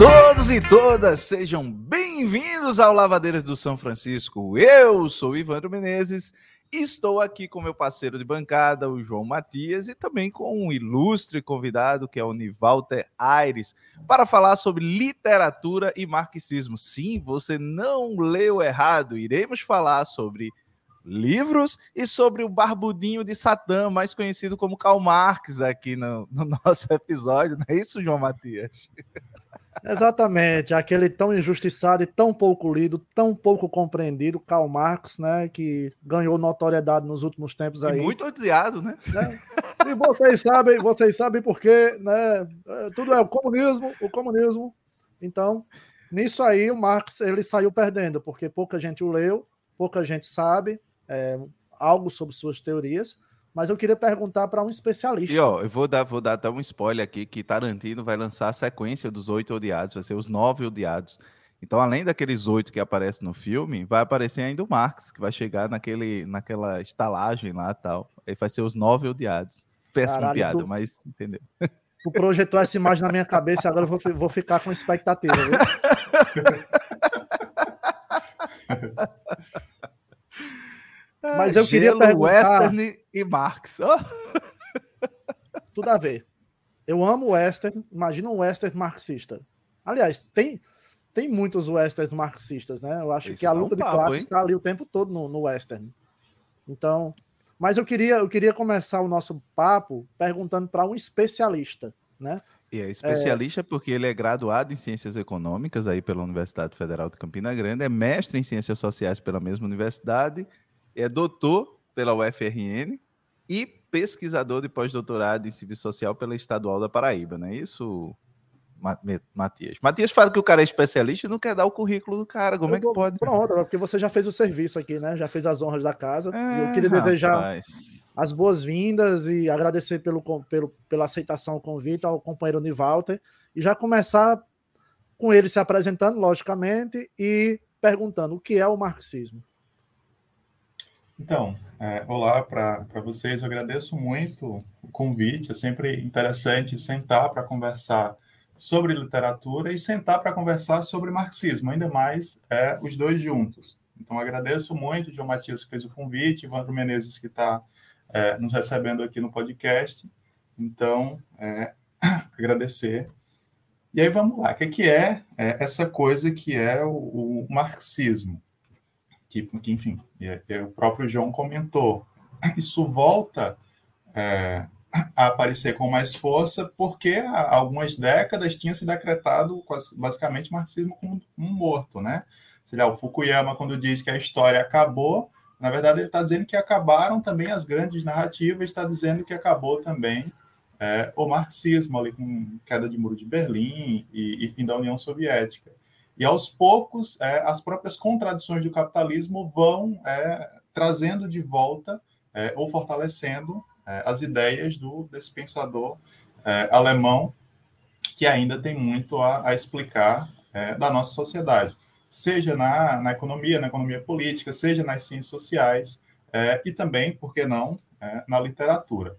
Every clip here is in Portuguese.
Todos e todas, sejam bem-vindos ao Lavadeiras do São Francisco. Eu sou Ivandro Menezes estou aqui com meu parceiro de bancada, o João Matias, e também com um ilustre convidado que é o Nivalter Aires, para falar sobre literatura e marxismo. Sim, você não leu errado, iremos falar sobre livros e sobre o barbudinho de Satã, mais conhecido como Karl Marx, aqui no, no nosso episódio. Não é isso, João Matias? Exatamente, aquele tão injustiçado e tão pouco lido, tão pouco compreendido, Karl Marx, né, que ganhou notoriedade nos últimos tempos aí. E muito odiado, né? né? E vocês sabem, vocês sabem por quê, né? Tudo é o comunismo, o comunismo. Então, nisso aí o Marx ele saiu perdendo, porque pouca gente o leu, pouca gente sabe é, algo sobre suas teorias. Mas eu queria perguntar para um especialista. E ó, eu vou dar, vou dar até um spoiler aqui que Tarantino vai lançar a sequência dos oito odiados, vai ser os nove odiados. Então, além daqueles oito que aparecem no filme, vai aparecer ainda o Marx, que vai chegar naquele, naquela estalagem lá tal. Aí vai ser os nove odiados. Péssima Caralho, piada, tu, mas entendeu. Tu projetou essa imagem na minha cabeça e agora eu vou, vou ficar com expectativa, viu? Mas eu queria perguntar... Western e Marx. Oh. Tudo a ver. Eu amo western. Imagina um western marxista. Aliás, tem, tem muitos westerns marxistas, né? Eu acho Isso que a luta um de classes está ali o tempo todo no, no western. Então, mas eu queria, eu queria começar o nosso papo perguntando para um especialista, né? E é especialista é... porque ele é graduado em Ciências Econômicas aí pela Universidade Federal de Campina Grande, é mestre em Ciências Sociais pela mesma universidade é doutor pela UFRN e pesquisador de pós-doutorado em Serviço Social pela Estadual da Paraíba, não é isso, Matias? Matias fala que o cara é especialista e não quer dar o currículo do cara, como eu é que pode? Pronto, porque você já fez o serviço aqui, né? Já fez as honras da casa. É, eu queria rapaz. desejar as boas-vindas e agradecer pelo, pelo, pela aceitação do convite ao companheiro Nivalter e já começar com ele se apresentando, logicamente, e perguntando o que é o marxismo. Então, é, olá para vocês, eu agradeço muito o convite, é sempre interessante sentar para conversar sobre literatura e sentar para conversar sobre marxismo, ainda mais é, os dois juntos. Então, agradeço muito o João Matias que fez o convite, Ivandro Menezes que está é, nos recebendo aqui no podcast. Então, é, agradecer. E aí vamos lá, o que, que é, é, essa coisa que é o, o marxismo? Que, que enfim, o próprio João comentou, isso volta é, a aparecer com mais força porque há algumas décadas tinha se decretado basicamente marxismo como um morto, né? Sei lá, o Fukuyama, quando diz que a história acabou, na verdade ele está dizendo que acabaram também as grandes narrativas, está dizendo que acabou também é, o marxismo, ali com queda de muro de Berlim e, e fim da União Soviética. E aos poucos, é, as próprias contradições do capitalismo vão é, trazendo de volta é, ou fortalecendo é, as ideias do, desse pensador é, alemão, que ainda tem muito a, a explicar é, da nossa sociedade, seja na, na economia, na economia política, seja nas ciências sociais, e também, por que não, na literatura.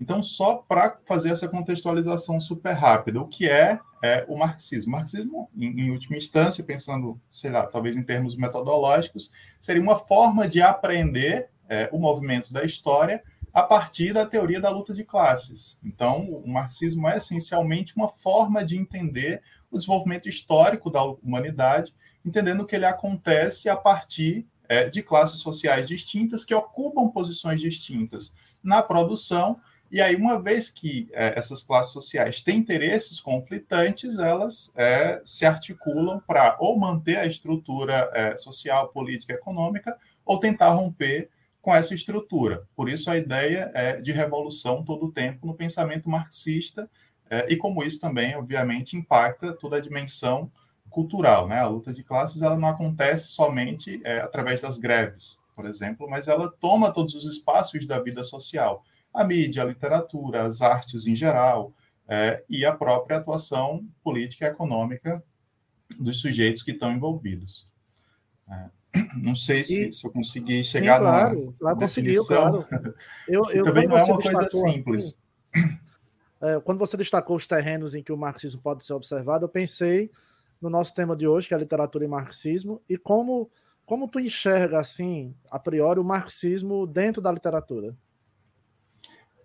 Então, só para fazer essa contextualização super rápida, o que é, é o marxismo? Marxismo, em, em, última instância, pensando, sei lá, talvez em termos metodológicos, seria uma forma de aprender é, o movimento da história a partir da teoria da luta de classes. Então, o marxismo é essencialmente uma forma de entender o desenvolvimento histórico da humanidade, entendendo que ele acontece a partir é, de classes sociais distintas que ocupam posições distintas na produção e aí, uma vez que é, essas classes sociais têm interesses conflitantes, elas é, se articulam para ou manter a estrutura é, social, política, econômica, ou tentar romper com essa estrutura. Por isso, a ideia é de revolução todo o tempo no pensamento marxista, é, e como isso também, obviamente, impacta toda a dimensão cultural. Né? A luta de classes ela não acontece somente é, através das greves, por exemplo, mas ela toma todos os espaços da vida social a mídia, a literatura, as artes em geral, é, e a própria atuação política e econômica dos sujeitos que estão envolvidos. É, não sei se, e, se, eu consegui chegar sim, claro, lá conseguiu, claro. Eu, eu, também não é uma coisa simples. é, quando você destacou os terrenos em que o marxismo pode ser observado, eu pensei no nosso tema de hoje, que é a literatura e marxismo, e como, como tu enxerga, assim, a priori, o marxismo dentro da literatura?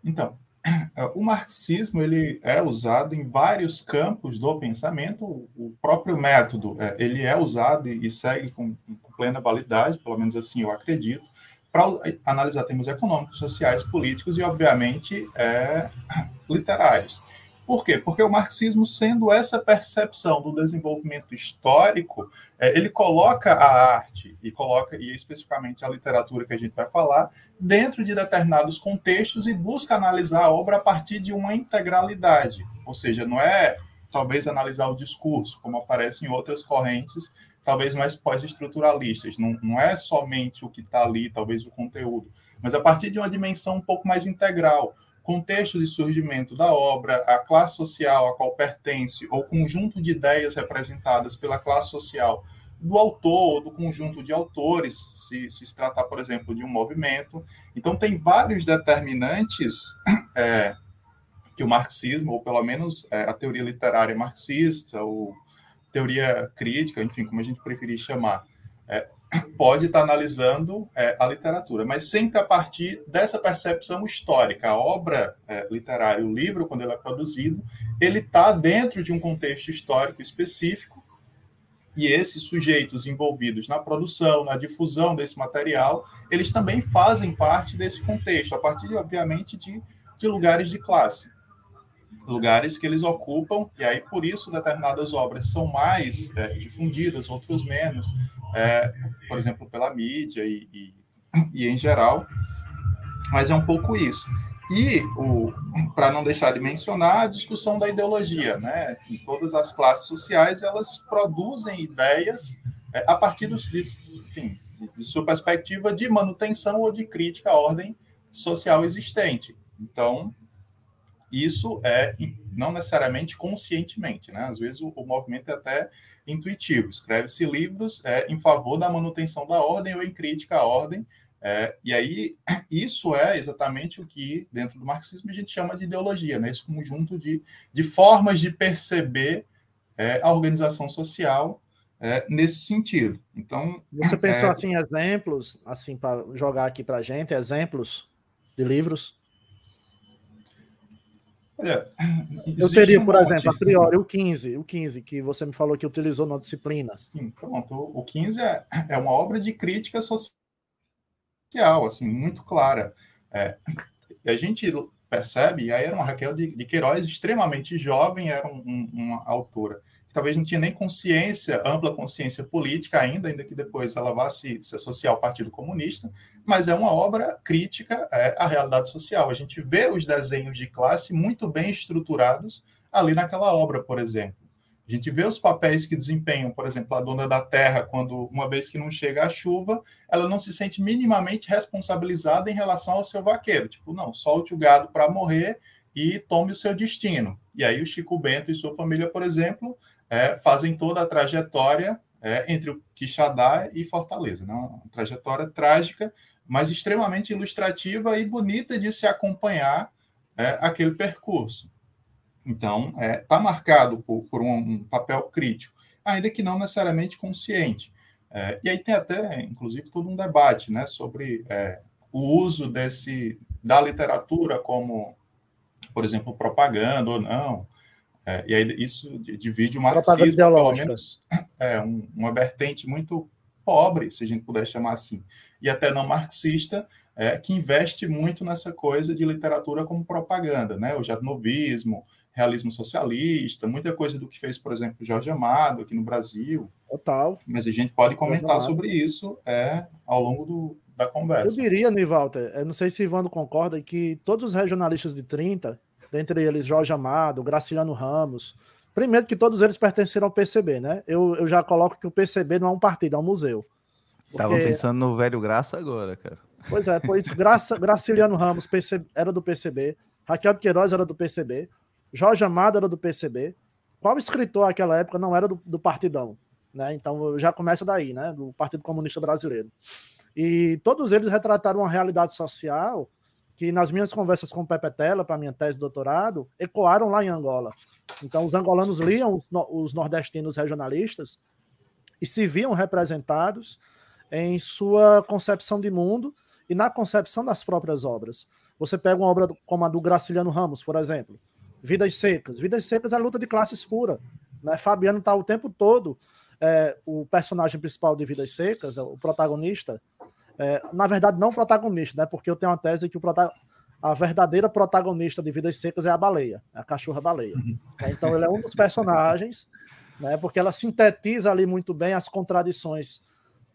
Então, o marxismo ele é usado em vários campos do pensamento. O próprio método é, ele é usado e segue com, plena validade, pelo menos assim eu acredito, para analisar temas econômicos, sociais, políticos e, obviamente, é, literários. Por quê? Porque o marxismo, sendo essa percepção do desenvolvimento histórico, é, ele coloca a arte e coloca, e especificamente a literatura que a gente vai falar, dentro de determinados contextos e busca analisar a obra a partir de uma integralidade. Ou seja, não é talvez analisar o discurso, como aparece em outras correntes, talvez mais pós-estruturalistas. Não, não é somente o que está ali, talvez o conteúdo, mas a partir de uma dimensão um pouco mais integral contexto de surgimento da obra, a classe social a qual pertence, ou conjunto de ideias representadas pela classe social do autor ou do conjunto de autores, se, se tratar, por exemplo, de um movimento. Então, tem vários determinantes é, que o marxismo, ou pelo menos é, a teoria literária marxista, ou teoria crítica, enfim, como a gente preferir chamar, é, pode estar analisando é, a literatura, mas sempre a partir dessa percepção histórica. A obra é, literária, o livro, quando ele é produzido, ele está dentro de um contexto histórico específico e esses sujeitos envolvidos na produção, na difusão desse material, eles também fazem parte desse contexto, a partir, obviamente, de, de lugares de classe lugares que eles ocupam, e aí por isso determinadas obras são mais é, difundidas, outras menos, é, por exemplo, pela mídia e, e, e, em geral, mas é um pouco isso. E, para não deixar de mencionar, a discussão da ideologia, né? Em todas as classes sociais, elas produzem ideias é, a partir dos, de, enfim, de sua perspectiva de manutenção ou de crítica à ordem social existente. Então, isso é não necessariamente conscientemente, né? Às vezes o, o movimento é até intuitivo. Escreve-se livros é, em favor da manutenção da ordem ou em crítica à ordem. É, e aí, isso é exatamente o que, dentro do marxismo, a gente chama de ideologia, né? esse conjunto de, de formas de perceber é, a organização social é, nesse sentido. Então, você pensou é, assim exemplos, assim para jogar aqui para a gente, exemplos de livros? Olha, eu teria, por um exemplo, a priori, o 15, o 15, que você me falou que utilizou na disciplina. Sim, pronto. O 15 é, é uma obra de crítica social, assim, muito clara. É, a gente percebe, e aí era uma Raquel de, de Queiroz extremamente jovem, era um, um, uma autora talvez não tinha nem consciência, ampla consciência política ainda, ainda que depois ela vá se, se associar ao Partido Comunista, mas é uma obra crítica é, à realidade social. A gente vê os desenhos de classe muito bem estruturados ali naquela obra, por exemplo. A gente vê os papéis que desempenham, por exemplo, a dona da terra, quando, uma vez que não chega a chuva, ela não se sente minimamente responsabilizada em relação ao seu vaqueiro. Tipo, não, solte o gado para morrer e tome o seu destino. E aí o Chico Bento e sua família, por exemplo, é, fazem toda a trajetória é, entre o Quixadá e Fortaleza. Né? Uma trajetória trágica, mas extremamente ilustrativa e bonita de se acompanhar é, aquele percurso. Então, está é, marcado por, por um, um, papel crítico, ainda que não necessariamente consciente. É, e aí tem até, inclusive, todo um debate né, sobre é, o uso desse da literatura como, por exemplo, propaganda ou não, é, e aí isso divide o marxismo, pelo menos, é, um, uma vertente muito pobre, se a gente puder chamar assim, e até não marxista, é, que investe muito nessa coisa de literatura como propaganda, né? O jadnovismo, realismo socialista, muita coisa do que fez, por exemplo, Jorge Amado aqui no Brasil. Total. Mas a gente pode comentar sobre isso é, ao longo do, da conversa. Eu diria, Nivalter, eu não sei se Ivano concorda, que todos os regionalistas de 30 dentre eles Jorge Amado, Graciliano Ramos. Primeiro que todos eles pertenceram ao PCB, né? Eu, eu já coloco que o PCB não é um partido, é um museu. Porque... Tava pensando no velho Graça agora, cara. Pois é, pois Graça, Graciliano Ramos PC, era do PCB, Raquel Queiroz era do PCB, Jorge Amado era do PCB. Qual escritor naquela época não era do, do Partidão? Né? Então já começa daí, né? Do Partido Comunista Brasileiro. E todos eles retrataram uma realidade social que nas minhas conversas com o Pepe Tela, para minha tese de doutorado, ecoaram lá em Angola. Então, os angolanos liam os nordestinos regionalistas e se viam representados em sua concepção de mundo e na concepção das próprias obras. Você pega uma obra como a do Graciliano Ramos, por exemplo, Vidas Secas. Vidas Secas é a luta de classes pura. Né? Fabiano está o tempo todo, é, o personagem principal de Vidas Secas, o protagonista, é, na verdade, não protagonista, né? Porque eu tenho uma tese que o a verdadeira protagonista de Vidas Secas é a baleia, é a cachorra-baleia. Uhum. É, então, ele é um dos personagens, né? Porque ela sintetiza ali muito bem as contradições,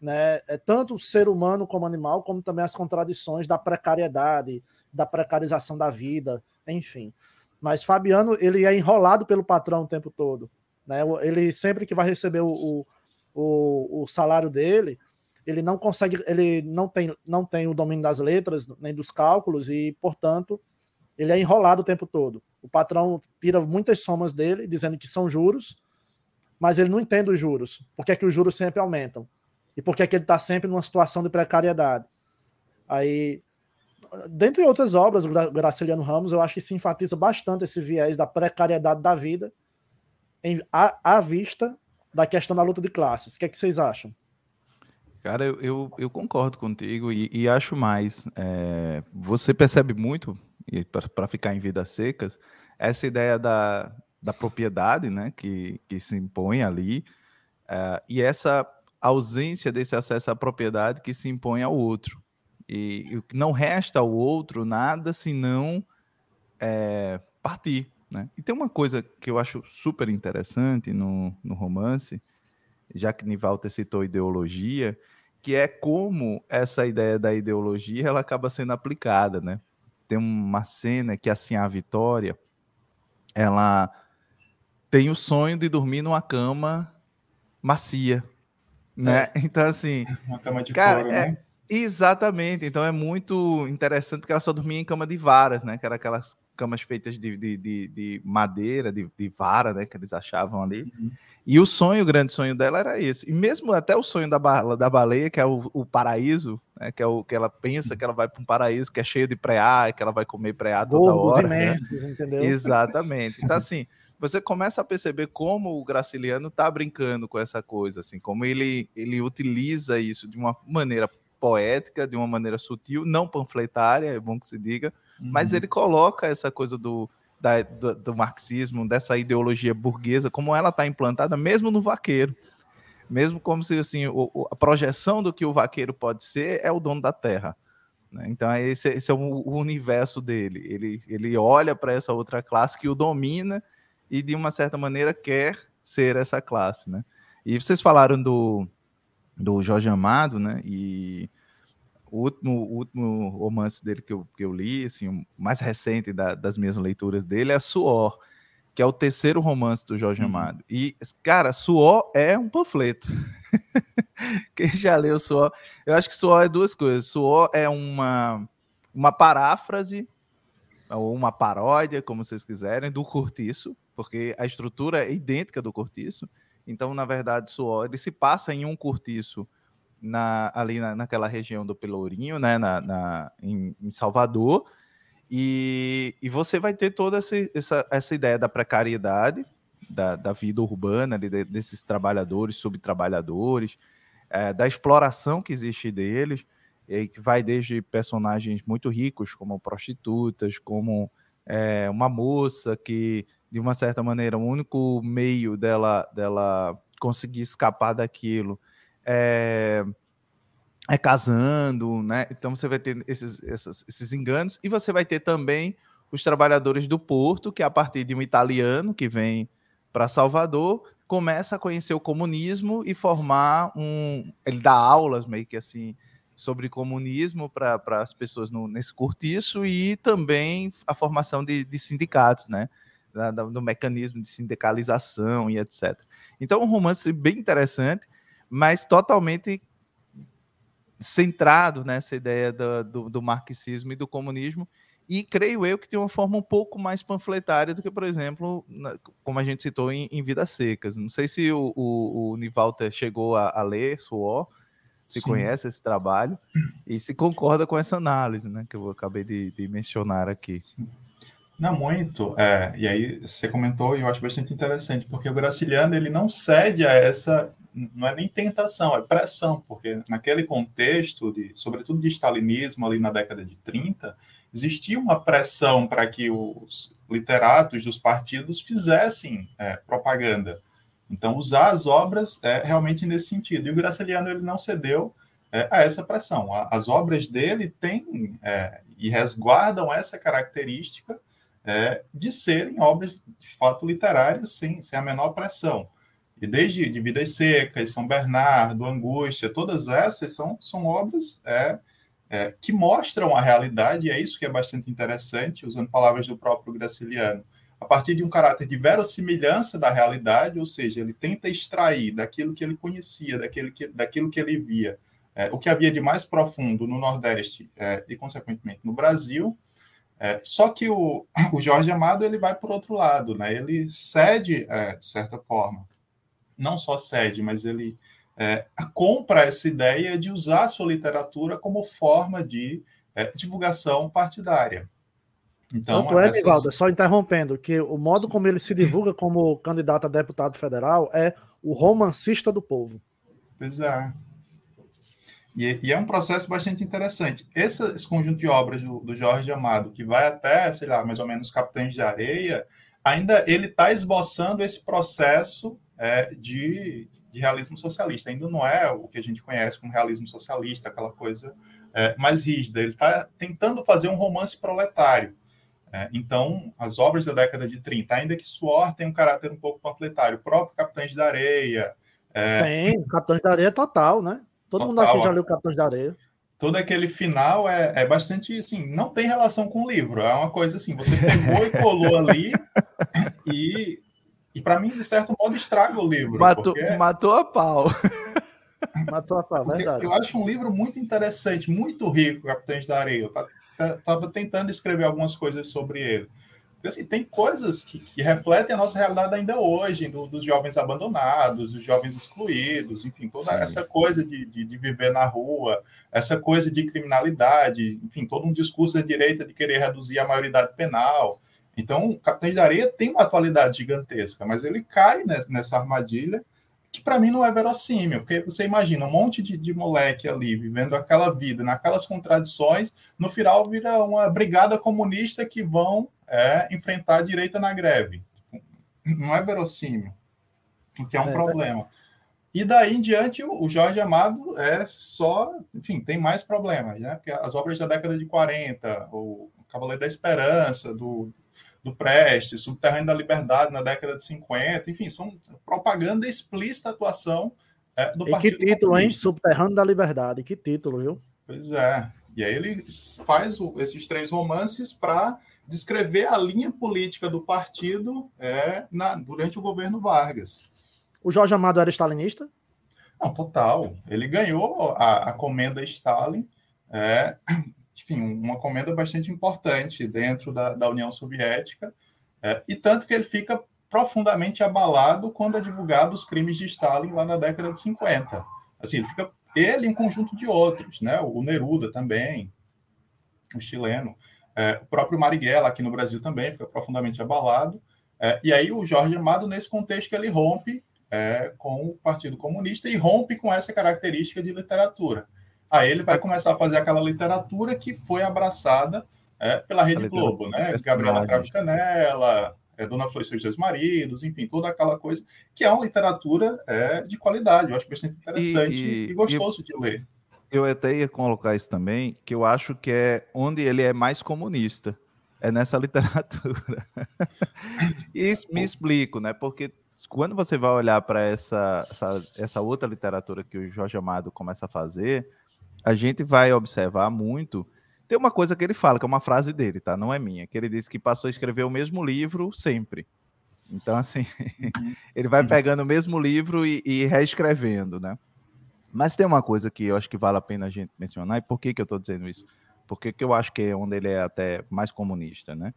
né? É, tanto o ser humano como animal, como também as contradições da precariedade, da precarização da vida, enfim. Mas Fabiano, ele é enrolado pelo patrão o tempo todo. Né? Ele sempre que vai receber o, o, o salário dele, ele não consegue, ele não tem, não tem o domínio das letras nem dos cálculos e, portanto, ele é enrolado o tempo todo. O patrão tira muitas somas dele, dizendo que são juros, mas ele não entende os juros. Por que, é que os juros sempre aumentam? E por que, é que ele está sempre numa situação de precariedade? Aí, dentre outras obras, o Graciliano Ramos, eu acho que se enfatiza bastante esse viés da precariedade da vida em, à, à vista da questão da luta de classes. O que, é que vocês acham? Cara, eu, eu, eu concordo contigo e, e acho mais. É, você percebe muito, para ficar em vidas secas, essa ideia da, da propriedade né, que, que se impõe ali é, e essa ausência desse acesso à propriedade que se impõe ao outro. E, e não resta ao outro nada senão é, partir. Né? E tem uma coisa que eu acho super interessante no, no romance, já que Nivalter citou ideologia, que é como essa ideia da ideologia ela acaba sendo aplicada, né? Tem uma cena que assim a Vitória, ela tem o sonho de dormir numa cama macia, né? É. Então assim, uma cama de cara, couro, é, né? Exatamente. Então é muito interessante que ela só dormia em cama de varas, né? Que era aquelas camas feitas de, de, de, de madeira, de, de, vara, né? Que eles achavam ali. Uhum. E o sonho, o grande sonho dela era esse. E mesmo até o sonho da, ba da baleia, que é o, o paraíso, né, que é o que ela pensa que ela vai para um paraíso que é cheio de preá, que ela vai comer preá toda Bobos hora. Né? Né? entendeu? Exatamente. Então, assim, você começa a perceber como o Graciliano tá brincando com essa coisa, assim, como ele, ele utiliza isso de uma maneira poética, de uma maneira sutil, não panfletária, é bom que se diga, uhum. mas ele coloca essa coisa do da, do, do, marxismo, dessa ideologia burguesa, como ela está implantada mesmo no vaqueiro. Mesmo como se assim, o, a projeção do que o vaqueiro pode ser é o dono da terra. Né? Então, esse, esse é o, o, universo dele. Ele, ele olha para essa outra classe que o domina e, de uma certa maneira, quer ser essa classe. Né? E vocês falaram do, do Jorge Amado, né? E o último, o último romance dele que eu, que eu li, assim, o mais recente da, das minhas leituras dele é Suor, que é o terceiro romance do Jorge uhum. Amado. E, cara, Suor é um panfleto. Quem já leu Suor? Eu acho que Suor é duas coisas. Suor é uma, uma paráfrase, ou uma paródia, como vocês quiserem, do Cortiço, porque a estrutura é idêntica do Cortiço. Então, na verdade, Suor ele se passa em um cortiço na, ali na, naquela região do Pelourinho, né, na, na em, em, Salvador, e, e você vai ter toda essa, essa, essa ideia da precariedade da, da vida urbana, de, desses trabalhadores, subtrabalhadores, é, da exploração que existe deles, e que vai desde personagens muito ricos, como prostitutas, como é, uma moça que, de uma certa maneira, o único meio dela, dela conseguir escapar daquilo é, é casando, né? Então você vai ter esses, esses, esses enganos e você vai ter também os trabalhadores do porto, que a partir de um italiano que vem para Salvador, começa a conhecer o comunismo e formar um. Ele dá aulas meio que assim sobre comunismo para as pessoas no, nesse curtiço e também a formação de, de sindicatos, né? Da, do mecanismo de sindicalização e etc. Então, um romance bem interessante mas totalmente centrado nessa ideia do, do, do, marxismo e do comunismo, e creio eu que tem uma forma um pouco mais panfletária do que, por exemplo, na, como a gente citou em, em Vidas Secas. Não sei se o, o, o Nivalter chegou a, a ler Suor, se Sim. conhece esse trabalho e se concorda com essa análise, né? Que eu acabei de, de mencionar aqui. Sim. Não, muito. É, e aí você comentou, e eu acho bastante interessante, porque o Graciliano ele não cede a essa, não é nem tentação, é pressão, porque naquele contexto, de, sobretudo de stalinismo ali na década de 30, existia uma pressão para que os literatos dos partidos fizessem é, propaganda. Então, usar as obras é realmente nesse sentido. E o Graciliano ele não cedeu é, a essa pressão. As obras dele têm é, e resguardam essa característica é, de serem obras de fato literárias sem, sem a menor pressão. E desde de Vidas Secas, São Bernardo, Angústia, todas essas são, são obras é, é, que mostram a realidade, e é isso que é bastante interessante, usando palavras do próprio Graciliano, a partir de um caráter de verossimilhança da realidade, ou seja, ele tenta extrair daquilo que ele conhecia, daquilo que, daquilo que ele via, é, o que havia de mais profundo no Nordeste é, e, consequentemente, no Brasil, é, só que o, o Jorge Amado ele vai por outro lado, né? Ele cede é, de certa forma, não só cede, mas ele é, compra essa ideia de usar a sua literatura como forma de é, divulgação partidária. Então, Tanto é, essas... só interrompendo, que o modo como ele se divulga como candidato a deputado federal é o romancista do povo. Pois é. E, e, é um processo bastante interessante. Esse, esse conjunto de obras do, do, Jorge Amado, que vai até, sei lá, mais ou menos Capitães de Areia, ainda ele está esboçando esse processo é, de, de, realismo socialista. Ainda não é o que a gente conhece como realismo socialista, aquela coisa é, mais rígida. Ele está tentando fazer um romance proletário. É, então, as obras da década de 30, ainda que Suor tem um caráter um pouco panfletário, o próprio Capitães da Areia. É... Tem, Capitães da Areia total, né? Todo Total, mundo aqui já leu Capitães da Areia. Todo aquele final é, é bastante assim, não tem relação com o livro. É uma coisa assim, você pegou e colou ali e, e para mim, de certo modo, estraga o livro. Matou, porque... matou a pau. matou a pau, verdade. Eu acho um livro muito interessante, muito rico, Capitães da Areia. Eu estava tentando escrever algumas coisas sobre ele. Assim, tem coisas que, que, refletem a nossa realidade ainda hoje, do, dos jovens abandonados, dos jovens excluídos, enfim, toda Sim. essa coisa de, de, de, viver na rua, essa coisa de criminalidade, enfim, todo um discurso da direita de querer reduzir a maioridade penal. Então, o Capitães da Areia tem uma atualidade gigantesca, mas ele cai nessa armadilha que para mim não é verossímil, porque você imagina um monte de, de moleque ali vivendo aquela vida, naquelas contradições, no final vira uma brigada comunista que vão é, enfrentar a direita na greve. Não é verossímil, o que é um é, problema. E daí em diante, o Jorge Amado é só, enfim, tem mais problemas, né? Porque as obras da década de 40, o Cavaleiro da Esperança, do do Prestes, Subterrâneo da Liberdade na década de 50, enfim, são propaganda explícita atuação é, do e Partido que título, Comunista. hein? Subterrâneo da Liberdade, que título, viu? Pois é. E aí ele faz o, esses três romances para descrever a linha política do partido é, na, durante o governo Vargas. O Jorge Amado era stalinista? Não, total. Ele ganhou a, a comenda Stalin é, enfim, uma comenda bastante importante dentro da, da União Soviética, é, e tanto que ele fica profundamente abalado quando é divulgado os crimes de Stalin lá na década de 50. Assim, ele fica ele em conjunto de outros, né? O Neruda também, o chileno, é, o próprio Marighella aqui no Brasil também fica profundamente abalado. É, e aí o Jorge Amado nesse contexto ele rompe é, com o Partido Comunista e rompe com essa característica de literatura. Aí ele vai começar a fazer aquela literatura que foi abraçada é, pela Rede Globo, né? Gabriela Cravo Canela, é, Dona Flor e seus dois maridos, enfim, toda aquela coisa, que é uma literatura é, de qualidade. Eu acho bastante interessante e, e, e gostoso e, de ler. Eu até ia colocar isso também, que eu acho que é onde ele é mais comunista. É nessa literatura. e me explico, né? Porque quando você vai olhar para essa, essa, essa outra literatura que o Jorge Amado começa a fazer, a gente vai observar muito. Tem uma coisa que ele fala, que é uma frase dele, tá? Não é minha, que ele disse que passou a escrever o mesmo livro sempre. Então, assim, ele vai pegando o mesmo livro e, e, reescrevendo, né? Mas tem uma coisa que eu acho que vale a pena a gente mencionar, e por que, que eu estou dizendo isso? Porque que eu acho que é onde ele é até mais comunista, né?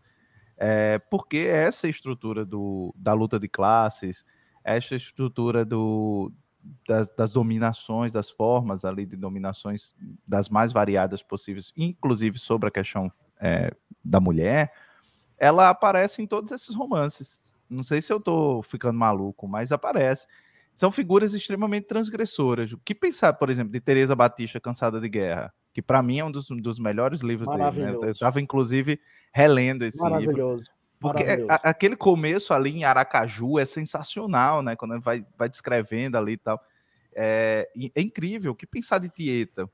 É porque essa estrutura do, da luta de classes, essa estrutura do, das, das, dominações, das formas ali de dominações das mais variadas possíveis, inclusive sobre a questão é, da mulher, ela aparece em todos esses romances. Não sei se eu estou ficando maluco, mas aparece. São figuras extremamente transgressoras. O que pensar, por exemplo, de Teresa Batista, Cansada de Guerra? Que para mim é um dos, dos melhores livros dele. Né? Eu estava, inclusive, relendo esse Maravilhoso. livro. Porque a, aquele começo ali em Aracaju é sensacional, né? Quando ele vai, vai descrevendo ali e tal. É, é incrível. O que pensar de Tieta?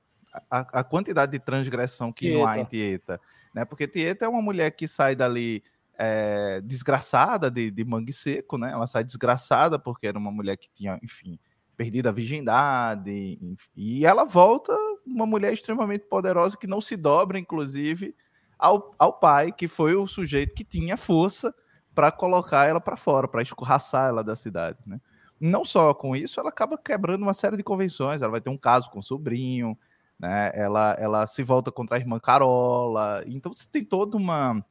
A, a quantidade de transgressão que Tieta. não há em Tieta. Né? Porque Tieta é uma mulher que sai dali é, desgraçada de, de mangue seco, né? Ela sai desgraçada porque era uma mulher que tinha, enfim, perdido a virgindade. Enfim, e ela volta uma mulher extremamente poderosa que não se dobra, inclusive ao, ao pai, que foi o sujeito que tinha força para colocar ela para fora, para escorraçar ela da cidade, né? Não só com isso, ela acaba quebrando uma série de convenções. Ela vai ter um caso com o sobrinho, né? Ela, ela se volta contra a irmã Carola. Então você tem toda uma,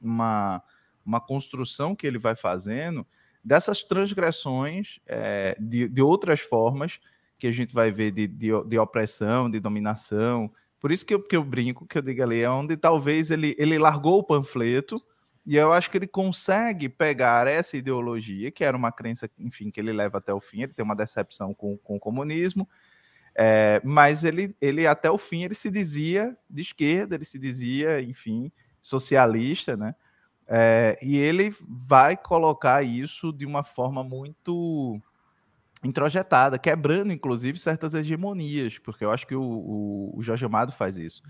uma, uma construção que ele vai fazendo dessas transgressões é, de, de outras formas que a gente vai ver de, de, de opressão, de dominação, por isso que eu, que eu brinco, que eu digo ali, é onde talvez ele, ele largou o panfleto e eu acho que ele consegue pegar essa ideologia, que era uma crença, enfim, que ele leva até o fim, ele tem uma decepção com, com o comunismo, é, mas ele, ele até o fim ele se dizia de esquerda, ele se dizia, enfim, socialista, né? É, e ele vai colocar isso de uma forma muito introjetada, quebrando inclusive certas hegemonias, porque eu acho que o, o, o, Jorge Amado faz isso.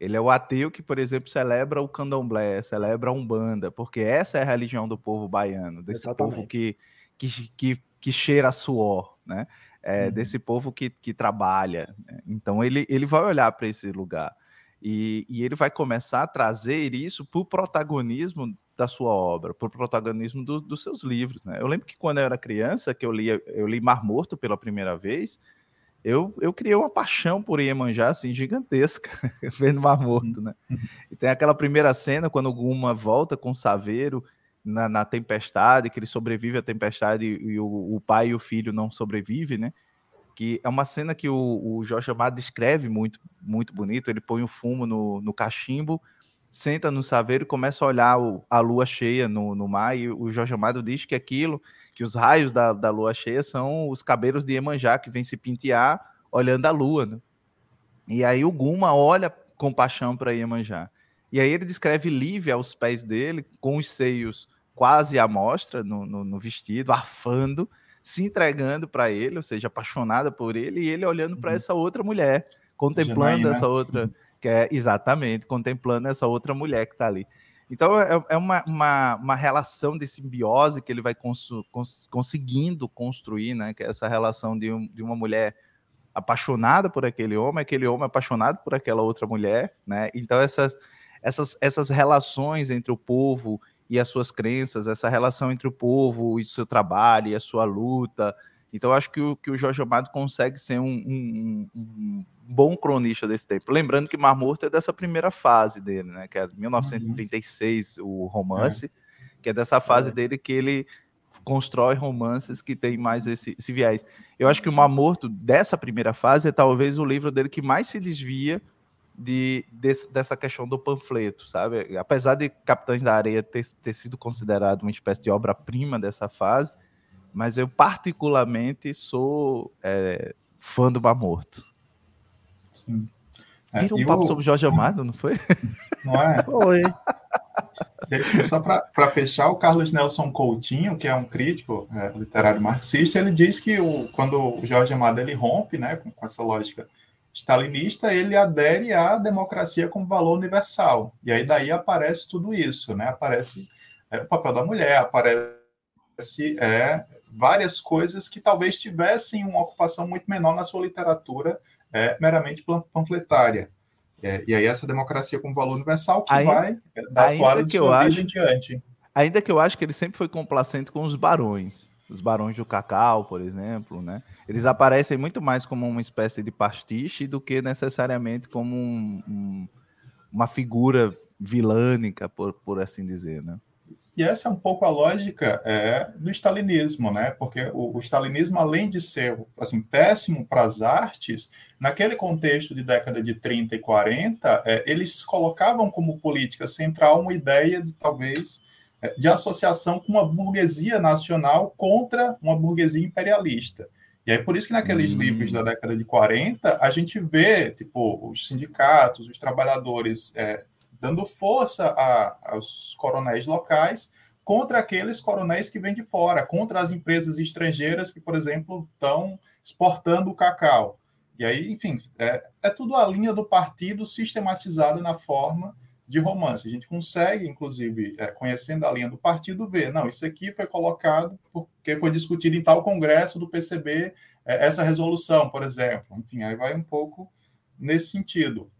Ele é o ateu que, por exemplo, celebra o candomblé, celebra a Umbanda, porque essa é a religião do povo baiano, desse Exatamente. povo que, que, que, que, cheira suor, né? É, uhum. Desse povo que, que trabalha. Né? Então ele, ele vai olhar para esse lugar. E, e, ele vai começar a trazer isso para o protagonismo da sua obra, para o protagonismo do, dos seus livros. Né? Eu lembro que quando eu era criança, que eu li, eu li Mar Morto pela primeira vez, eu, eu criei uma paixão por Iemanjá, assim, gigantesca, vendo Mar Morto, né? E tem aquela primeira cena, quando Guma volta com o Saveiro na, na tempestade, que ele sobrevive à tempestade e, e o, o, pai e o filho não sobrevivem, né? Que é uma cena que o, o Jorge Amado descreve muito, muito bonito, ele põe o fumo no, no cachimbo, senta no saveiro e começa a olhar o, a lua cheia no, no mar, e o Jorge Amado diz que aquilo, que os raios da, da lua cheia são os cabelos de Iemanjá que vem se pentear olhando a lua, né? E aí o Guma olha com paixão para Iemanjá. E aí ele descreve Lívia aos pés dele, com os seios quase à mostra no, no, no vestido, arfando, se entregando para ele, ou seja, apaixonada por ele, e ele olhando para uhum. essa outra mulher, contemplando Janaína. essa outra. Uhum que é exatamente contemplando essa outra mulher que está ali. Então é, é uma, uma, uma, relação de simbiose que ele vai cons, cons, conseguindo construir, né? Que é essa relação de, um, de uma mulher apaixonada por aquele homem, aquele homem apaixonado por aquela outra mulher, né? Então essas, essas, essas relações entre o povo e as suas crenças, essa relação entre o povo e seu trabalho e a sua luta. Então acho que o, que o Jorge Amado consegue ser um, um, um bom cronista desse tempo. Lembrando que Mar Morto é dessa primeira fase dele, né? Que é 1936, uhum. o romance, é. que é dessa fase é. dele que ele constrói romances que tem mais esse, esse viés. Eu acho que o Mar Morto, dessa primeira fase, é talvez o livro dele que mais se desvia de, desse, dessa questão do panfleto, sabe? Apesar de Capitães da Areia ter, ter sido considerado uma espécie de obra-prima dessa fase, mas eu particularmente sou é, fã do Mar Morto. Sim. É, um papo o... sobre Jorge Amado, não foi? Não é? Foi. Assim, só para fechar, o Carlos Nelson Coutinho, que é um crítico é, literário marxista, ele diz que o, quando o Jorge Amado ele rompe né, com, com, essa lógica stalinista, ele adere à democracia como valor universal. E aí daí aparece tudo isso, né? Aparece é, o papel da mulher, aparece é, várias coisas que talvez tivessem uma ocupação muito menor na sua literatura é meramente panfletária. É, e aí essa democracia com valor universal que ainda, vai é, dar atuada de sua vida em diante. Ainda que eu acho que ele sempre foi complacente com os barões, os barões do cacau, por exemplo, né? Eles aparecem muito mais como uma espécie de pastiche do que necessariamente como um, um, uma figura vilânica, por, por assim dizer, né? E essa é um pouco a lógica é, do stalinismo, né? Porque o, o stalinismo, além de ser assim, péssimo para as artes, naquele contexto de década de 30 e 40, é, eles colocavam como política central uma ideia de talvez é, de associação com uma burguesia nacional contra uma burguesia imperialista. E aí, por isso que naqueles hum. livros da década de 40, a gente vê, tipo, os sindicatos, os trabalhadores é, dando força a, aos coronéis locais contra aqueles coronéis que vêm de fora, contra as empresas estrangeiras que, por exemplo, estão exportando o cacau. E aí, enfim, é, é tudo a linha do partido sistematizada na forma de romance. A gente consegue, inclusive, é, conhecendo a linha do partido, ver, não, isso aqui foi colocado porque foi discutido em tal congresso do PCB, é, essa resolução, por exemplo. Enfim, aí vai um pouco nesse sentido.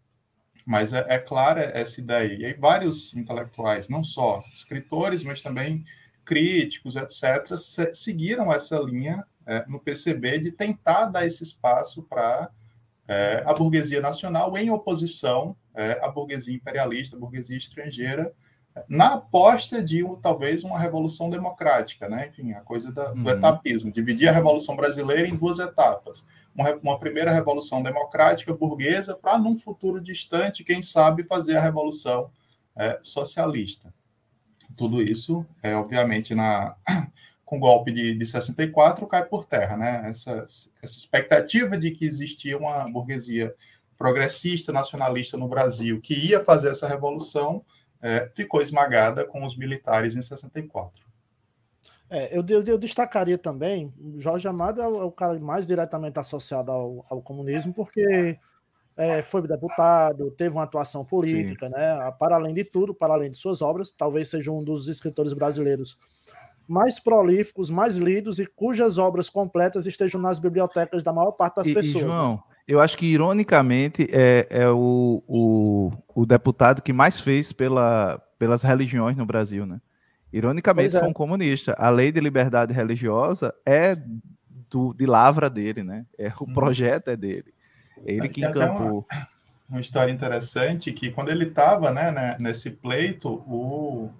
Mas é, é clara essa ideia. E aí vários intelectuais, não só escritores, mas também críticos, etc., seguiram essa linha é, no PCB de tentar dar esse espaço para é, a burguesia nacional em oposição é, à burguesia imperialista, à burguesia estrangeira, na aposta de talvez uma revolução democrática, né? Enfim, a coisa da, do uhum. etapismo, dividir a revolução brasileira em duas etapas. Uma, uma primeira revolução democrática burguesa para, num futuro distante, quem sabe, fazer a revolução é, socialista. Tudo isso, é, obviamente, na, com o golpe de, de 64, cai por terra, né? Essa, essa expectativa de que existia uma burguesia progressista, nacionalista no Brasil, que ia fazer essa revolução, é, ficou esmagada com os militares em 64. É, eu, eu, eu, destacaria também, Jorge Amado é o, é o, cara mais diretamente associado ao, ao comunismo, porque é, foi deputado, teve uma atuação política, Sim. né? Para além de tudo, para além de suas obras, talvez seja um dos escritores brasileiros mais prolíficos, mais lidos e cujas obras completas estejam nas bibliotecas da maior parte das e, pessoas. E, João, eu acho que, ironicamente, é, é o, o, o, deputado que mais fez pela, pelas religiões no Brasil, né? Ironicamente, é. foi um comunista. A lei de liberdade religiosa é do, de lavra dele, né? É, o hum. projeto é dele. É ele que encampou. Uma, uma, história interessante que quando ele estava né, né, nesse pleito, o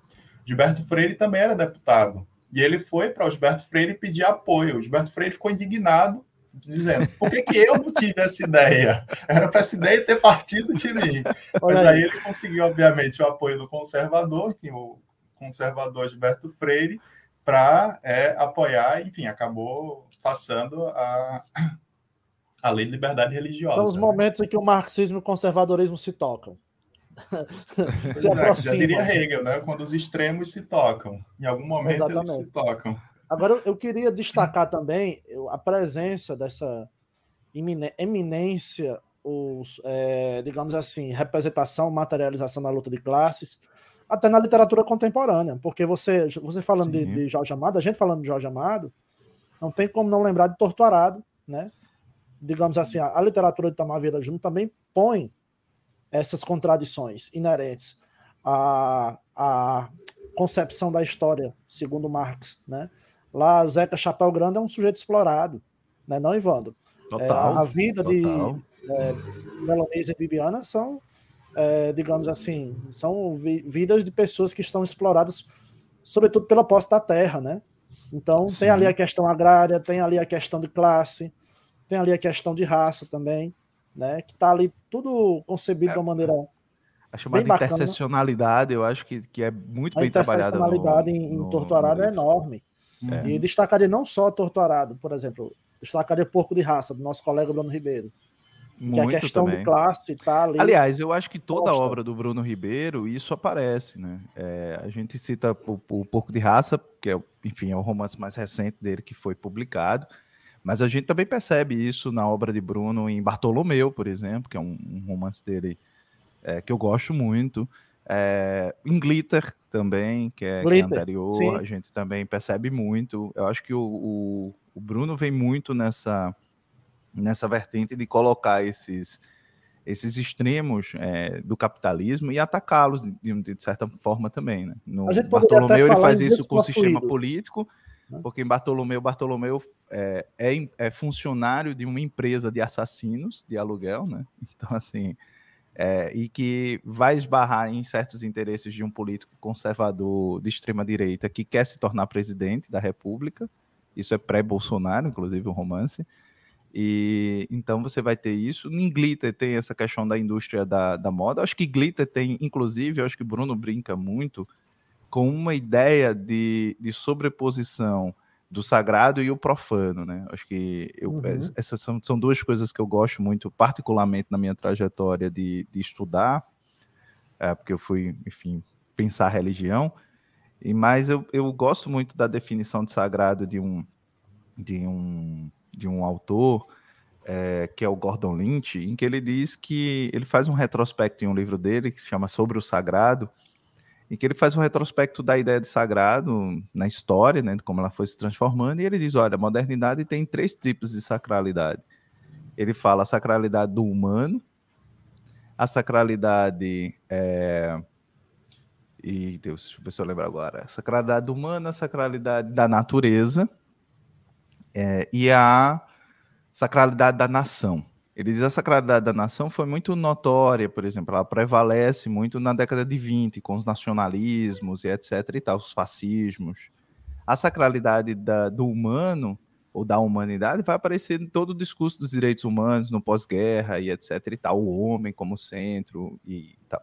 Gilberto Freire também era deputado. E ele foi para o Gilberto Freire pedir apoio. O Gilberto Freire ficou indignado dizendo por que, que eu não tive essa ideia? Era para essa ideia ter partido de mim. Mas aí ele conseguiu, obviamente, o apoio do conservador, que o conservador Gilberto Freire, para é, apoiar, enfim, acabou passando a, a lei de liberdade religiosa. São os né? momentos em que o marxismo e o conservadorismo se tocam. se é, já diria Hegel, né? Quando os extremos se tocam. Em algum momento Exatamente. eles se tocam. Agora, eu queria destacar também a presença dessa eminência, os, é, digamos assim, representação, materialização da luta de classes, até na literatura contemporânea, porque você, você falando de, de, Jorge Amado, a gente falando de Jorge Amado, não tem como não lembrar de Torturado, né? Digamos assim, a, a literatura de Tamar Vieira Júnior também põe essas contradições inerentes à, à concepção da história, segundo Marx, né? Lá, Zeca Chapéu Grande é um sujeito explorado, né? não, Ivandro? Total, é, a vida total. de é, e Bibiana são, é, digamos assim, são vi vidas de pessoas que estão exploradas, sobretudo pela posse da terra, né? Então, Sim. tem ali a questão agrária, tem ali a questão de classe, tem ali a questão de raça também, né? Que está ali tudo concebido é, de uma maneira a chamada interseccionalidade, eu acho que, que é muito a bem trabalhada. A interseccionalidade em, em Torturado é enorme. É. E destacaria não só Torturado, por exemplo, destacaria Porco de Raça, do nosso colega Bruno Ribeiro. Muito que a questão também. de classe está ali. Aliás, eu acho que toda a obra do Bruno Ribeiro, isso aparece, né? É, a gente cita o, o Porco de Raça, que é, enfim, é o romance mais recente dele que foi publicado, mas a gente também percebe isso na obra de Bruno em Bartolomeu, por exemplo, que é um, um romance dele é, que eu gosto muito. É, em Glitter também, que é, Glitter, que é anterior, sim. a gente também percebe muito. Eu acho que o, o, o, Bruno vem muito nessa, nessa vertente de colocar esses, esses extremos é, do capitalismo e atacá-los de, de, certa forma também. Né? No Bartolomeu ele faz isso com o sistema político, né? porque em Bartolomeu, Bartolomeu é, é, é funcionário de uma empresa de assassinos de aluguel, né? Então, assim, é, e que vai esbarrar em certos interesses de um político conservador de extrema direita que quer se tornar presidente da República. Isso é pré-Bolsonaro, inclusive um romance. E então você vai ter isso. Em Glitter tem essa questão da indústria da, da moda. Acho que Glitter tem, inclusive, acho que Bruno brinca muito com uma ideia de, de sobreposição do sagrado e o profano, né? Acho que eu, uhum. essas são, são duas coisas que eu gosto muito, particularmente na minha trajetória de, de estudar, é, porque eu fui, enfim, pensar religião, e mas eu, eu gosto muito da definição de sagrado de um de um de um autor é, que é o Gordon Lynch, em que ele diz que ele faz um retrospecto em um livro dele que se chama Sobre o Sagrado, em que ele faz um retrospecto da ideia de sagrado na história, né, como ela foi se transformando, e ele diz: olha, a modernidade tem três tipos de sacralidade. Ele fala a sacralidade do humano, a sacralidade. É... E Deus, deixa eu ver se eu lembro agora. A sacralidade humana, a sacralidade da natureza é, e a sacralidade da nação. Ele diz que a sacralidade da nação foi muito notória, por exemplo, ela prevalece muito na década de 20, com os nacionalismos e etc. e tal, os fascismos. A sacralidade da, do humano, ou da humanidade, vai aparecer em todo o discurso dos direitos humanos, no pós-guerra e etc. e tal, o homem como centro e tal.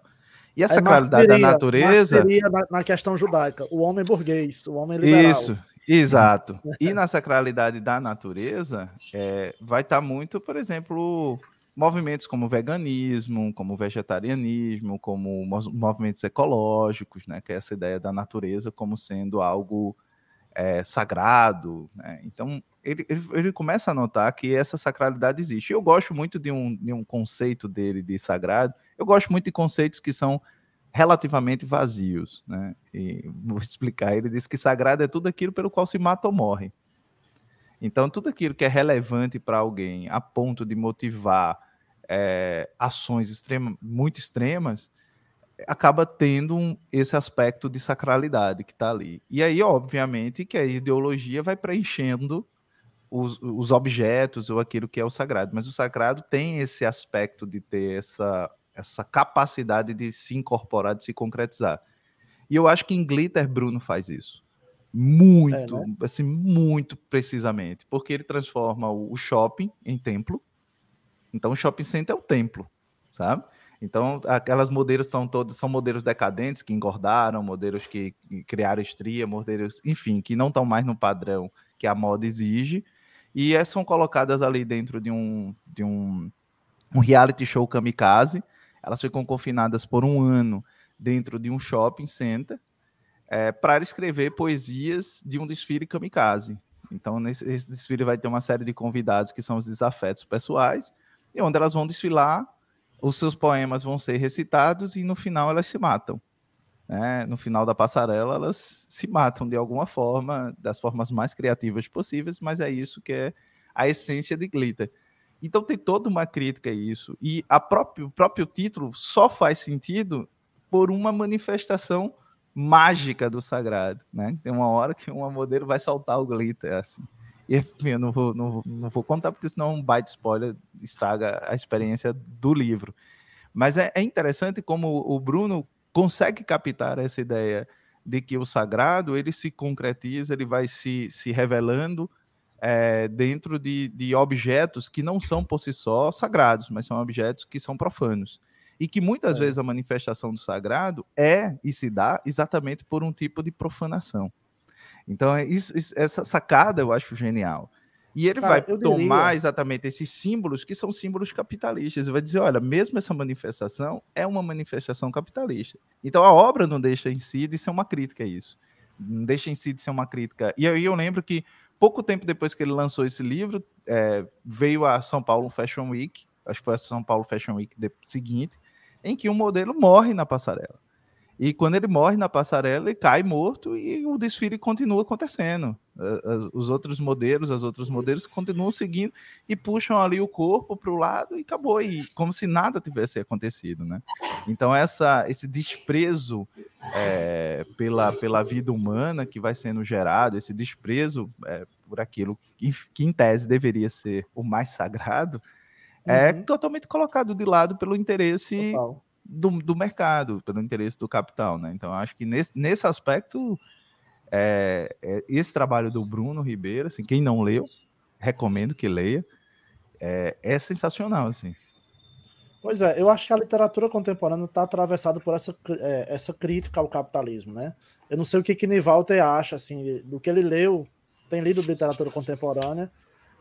E a sacralidade da natureza. Seria na, na questão judaica, o homem burguês, o homem liberal. Isso, Exato. E na sacralidade da natureza, é, vai estar tá muito, por exemplo, movimentos como veganismo, como vegetarianismo, como movimentos ecológicos, né, que é essa ideia da natureza como sendo algo é, sagrado. Né? Então, ele, ele, começa a notar que essa sacralidade existe. Eu gosto muito de um, de um conceito dele de sagrado. Eu gosto muito de conceitos que são relativamente vazios. Né? E vou explicar. Ele diz que sagrado é tudo aquilo pelo qual se mata ou morre. Então, tudo aquilo que é relevante para alguém a ponto de motivar é, ações extrema, muito extremas, acaba tendo um, esse aspecto de sacralidade que está ali. E aí, obviamente, que a ideologia vai preenchendo os, os, objetos ou aquilo que é o sagrado. Mas o sagrado tem esse aspecto de ter essa essa capacidade de se incorporar, de se concretizar. E eu acho que em Glitter Bruno faz isso. Muito, é, né? assim, muito precisamente, porque ele transforma o shopping em templo. Então o shopping center é o templo, sabe? Então, aquelas modelos são todos são modelos decadentes que engordaram, modelos que criaram estria, modelos, enfim, que não estão mais no padrão que a moda exige, e são colocadas ali dentro de um de um, um reality show kamikaze, elas ficam confinadas por um ano dentro de um shopping center é, para escrever poesias de um desfile kamikaze. Então, nesse desfile vai ter uma série de convidados que são os desafetos pessoais, e onde elas vão desfilar, os seus poemas vão ser recitados e no final elas se matam. Né? No final da passarela, elas se matam de alguma forma, das formas mais criativas possíveis, mas é isso que é a essência de Glitter. Então tem toda uma crítica a isso. E a próprio, o próprio título só faz sentido por uma manifestação mágica do sagrado. Né? Tem uma hora que uma modelo vai soltar o glitter. Assim. E enfim, eu não vou, não, não vou contar, porque senão um byte spoiler estraga a experiência do livro. Mas é, é interessante como o Bruno consegue captar essa ideia de que o sagrado ele se concretiza, ele vai se, se revelando é, dentro de, de objetos que não são por si só sagrados, mas são objetos que são profanos. E que muitas é. vezes a manifestação do sagrado é e se dá exatamente por um tipo de profanação. Então, é isso, isso, essa sacada eu acho genial. E ele Cara, vai tomar diria... exatamente esses símbolos que são símbolos capitalistas e vai dizer: olha, mesmo essa manifestação é uma manifestação capitalista. Então a obra não deixa em si de ser uma crítica a isso. Não deixa em si de ser uma crítica. E aí eu lembro que pouco tempo depois que ele lançou esse livro, é, veio a São Paulo Fashion Week, acho que foi a São Paulo Fashion Week seguinte, em que um modelo morre na passarela. E quando ele morre na passarela, ele cai morto e o desfile continua acontecendo. Os outros modelos, as outros modelos continuam seguindo e puxam ali o corpo para o lado e acabou, e como se nada tivesse acontecido, né? Então essa, esse desprezo é, pela, pela vida humana que vai sendo gerado, esse desprezo é, por aquilo que, que em tese deveria ser o mais sagrado, é uhum. totalmente colocado de lado pelo interesse do, do, mercado, pelo interesse do capital, né? Então, acho que nesse, nesse aspecto, é, é, esse trabalho do Bruno Ribeiro, assim, quem não leu, recomendo que leia, é, é sensacional, assim. Pois é, eu acho que a literatura contemporânea está atravessada por essa, é, essa crítica ao capitalismo, né? Eu não sei o que que Nivalter acha, assim, do que ele leu, tem lido literatura contemporânea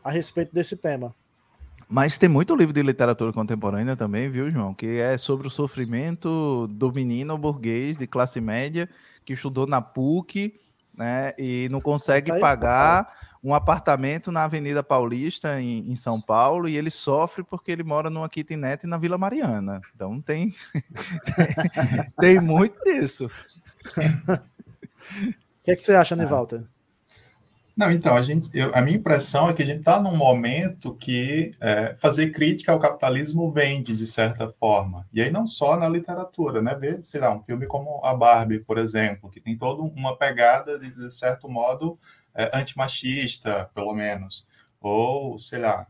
a respeito desse tema. Mas tem muito livro de literatura contemporânea também, viu, João? Que é sobre o sofrimento do menino burguês de classe média que estudou na PUC, né? E não consegue aí, pagar um apartamento na Avenida Paulista, em, em, São Paulo, e ele sofre porque ele mora numa kitnet na Vila Mariana. Então tem, tem, tem, muito disso. O que, é que você acha, Nevalta? Não, então, a, gente, eu, a minha impressão é que a gente está num momento que é, fazer crítica ao capitalismo vende, de certa forma. E aí não só na literatura, né? Ver, sei lá, um filme como A Barbie, por exemplo, que tem toda uma pegada, de, de certo modo, é, antimachista, pelo menos. Ou, sei lá,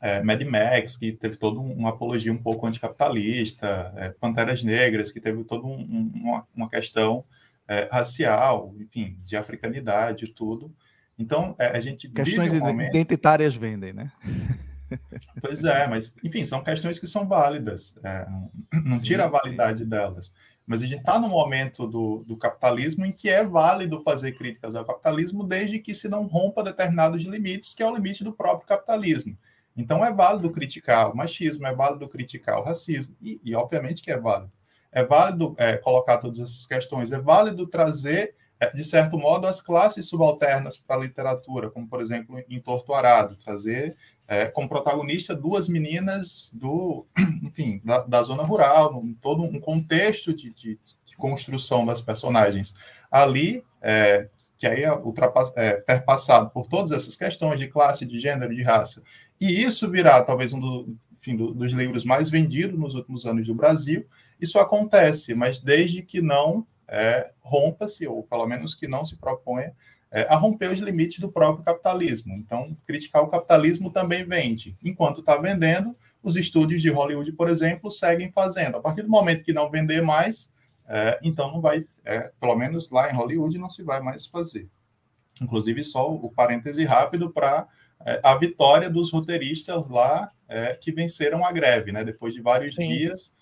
é, Mad Max, que teve toda uma apologia um pouco anticapitalista, é, Panteras Negras, que teve toda um, uma, uma questão é, racial, enfim, de africanidade e tudo. Então, é, a gente. Questões um momento... identitárias vendem, né? Pois é, mas, enfim, são questões que são válidas, é, não sim, tira a validade sim. delas. Mas a gente está no momento do, do capitalismo em que é válido fazer críticas ao capitalismo desde que se não rompa determinados limites, que é o limite do próprio capitalismo. Então é válido criticar o machismo, é válido criticar o racismo, e, e obviamente que é válido é válido é, colocar todas essas questões, é válido trazer, é, de certo modo, as classes subalternas para a literatura, como, por exemplo, em Torturado, trazer é, como protagonista duas meninas do, enfim, da, da zona rural, todo um contexto de, de, de, construção das personagens. Ali, é, que aí é, é perpassado por todas essas questões de classe, de gênero, de raça, e isso virá talvez um do, enfim, do, dos livros mais vendidos nos últimos anos do Brasil, isso acontece, mas desde que não é, rompa-se, ou pelo menos que não se proponha é, a romper os limites do próprio capitalismo. Então, criticar o capitalismo também vende. Enquanto está vendendo, os estúdios de Hollywood, por exemplo, seguem fazendo. A partir do momento que não vender mais, é, então não vai, é, pelo menos lá em Hollywood, não se vai mais fazer. Inclusive, só o parêntese rápido para é, a vitória dos roteiristas lá é, que venceram a greve, né? Depois de vários Sim. dias,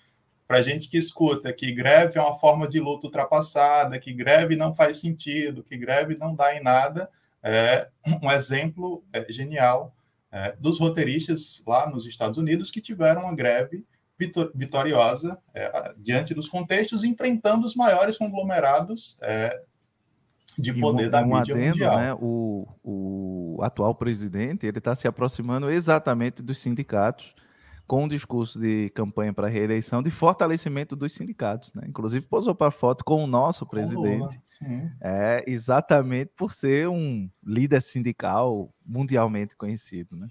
para gente que escuta que greve é uma forma de luta ultrapassada, que greve não faz sentido, que greve não dá em nada, é um exemplo é, genial é, dos roteiristas lá nos Estados Unidos que tiveram uma greve vitoriosa é, diante dos contextos, enfrentando os maiores conglomerados é, de poder um, da um mídia adendo, mundial. Né, o, o atual presidente ele está se aproximando exatamente dos sindicatos com um discurso de campanha para reeleição de fortalecimento dos sindicatos, né? Inclusive posou para foto com o nosso presidente, é exatamente por ser um líder sindical mundialmente conhecido, né?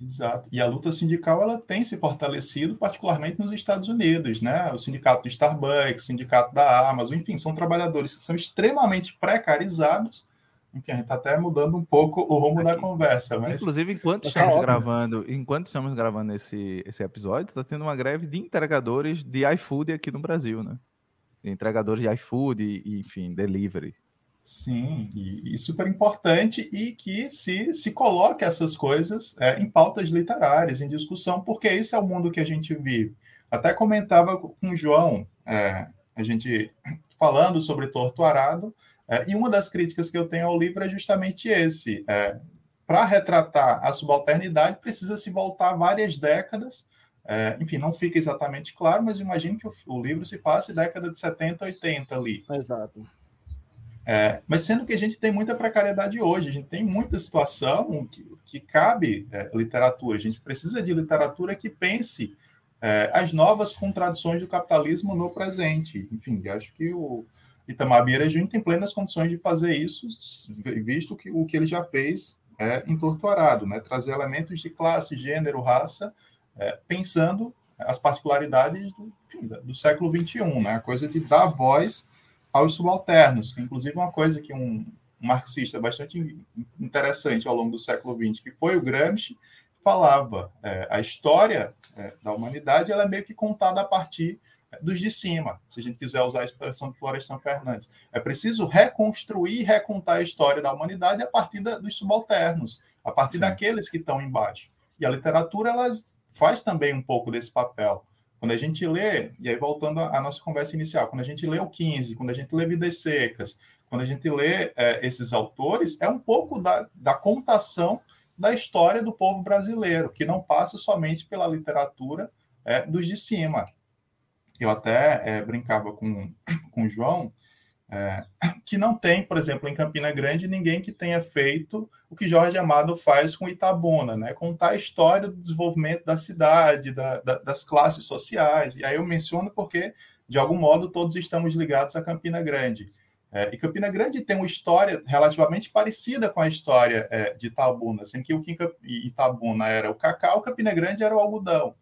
Exato. E a luta sindical ela tem se fortalecido, particularmente nos Estados Unidos, né? O sindicato do Starbucks, o sindicato da Amazon, enfim, são trabalhadores que são extremamente precarizados enfim, a gente está até mudando um pouco o rumo Aqui. da conversa. Mas... Inclusive, enquanto tá estamos gravando, enquanto estamos gravando esse, esse episódio, está tendo uma greve de entregadores de iFood aqui no Brasil, né? De entregadores de iFood e, enfim, delivery. Sim, e, e, super importante e que se, se coloque essas coisas é, em pautas literárias, em discussão, porque esse é o mundo que a gente vive. Até comentava com o João, é, a gente falando sobre Torto Arado, é, e uma das críticas que eu tenho ao livro é justamente esse. É, Para retratar a subalternidade, precisa se voltar várias décadas. É, enfim, não fica exatamente claro, mas imagino que o, o, livro se passe década de 70, 80 ali. Exato. É, mas sendo que a gente tem muita precariedade hoje, a gente tem muita situação que, que cabe é, literatura. A gente precisa de literatura que pense é, as novas contradições do capitalismo no presente. Enfim, acho que o, Itamar Vieira Júnior tem plenas condições de fazer isso, visto que o que ele já fez é entorturado, né? trazer elementos de classe, gênero, raça, é, pensando as particularidades do, enfim, do século XXI, né? a coisa de dar voz aos subalternos, inclusive uma coisa que um marxista bastante interessante ao longo do século XX, que foi o Gramsci, falava. É, a história é, da humanidade ela é meio que contada a partir é, dos de cima, se a gente quiser usar a expressão de Florestan Fernandes. É preciso reconstruir e recontar a história da humanidade a partir da, dos subalternos, a partir Sim. daqueles que estão embaixo. E a literatura ela faz também um pouco desse papel. Quando a gente lê, e aí voltando à nossa conversa inicial, quando a gente lê o 15, quando a gente lê Vidas Secas, quando a gente lê é, esses autores, é um pouco da, da contação da história do povo brasileiro, que não passa somente pela literatura é, dos de cima. Eu até é, brincava com, com o João, é, que não tem, por exemplo, em Campina Grande, ninguém que tenha feito o que Jorge Amado faz com Itabuna, né? contar a história do desenvolvimento da cidade, da, da, das classes sociais. E aí eu menciono porque, de algum modo, todos estamos ligados a Campina Grande. É, e Campina Grande tem uma história relativamente parecida com a história é, de Itabuna, assim que o que Itabuna era o cacau, Campina Grande era o algodão.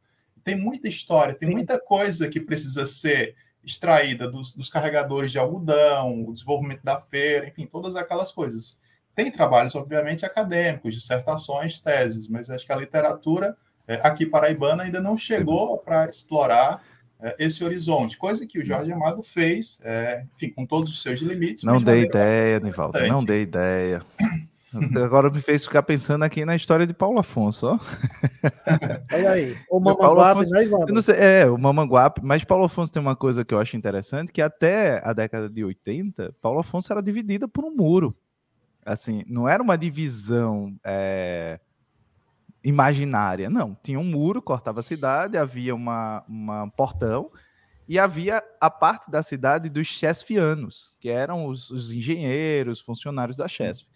Tem muita história, tem muita coisa que precisa ser extraída dos, dos carregadores de algodão, o desenvolvimento da feira, enfim, todas aquelas coisas. Tem trabalhos, obviamente, acadêmicos, dissertações, teses, mas acho que a literatura é, aqui paraibana ainda não chegou para explorar é, esse horizonte, coisa que o Jorge Amado fez, é, enfim, com todos os seus limites. Não dei ideia, Nivaldo, não dei ideia. Agora me fez ficar pensando aqui na história de Paulo Afonso, ó. Olha aí, o Mamanguape, né, Ivan? É, o Mamanguape, mas Paulo Afonso tem uma coisa que eu acho interessante, que até a década de 80, Paulo Afonso era dividida por um muro. Assim, não era uma divisão é, imaginária. Não, tinha um muro, cortava a cidade, havia uma, uma portão e havia a parte da cidade dos chesfianos, que eram os, os engenheiros, funcionários da Chesf.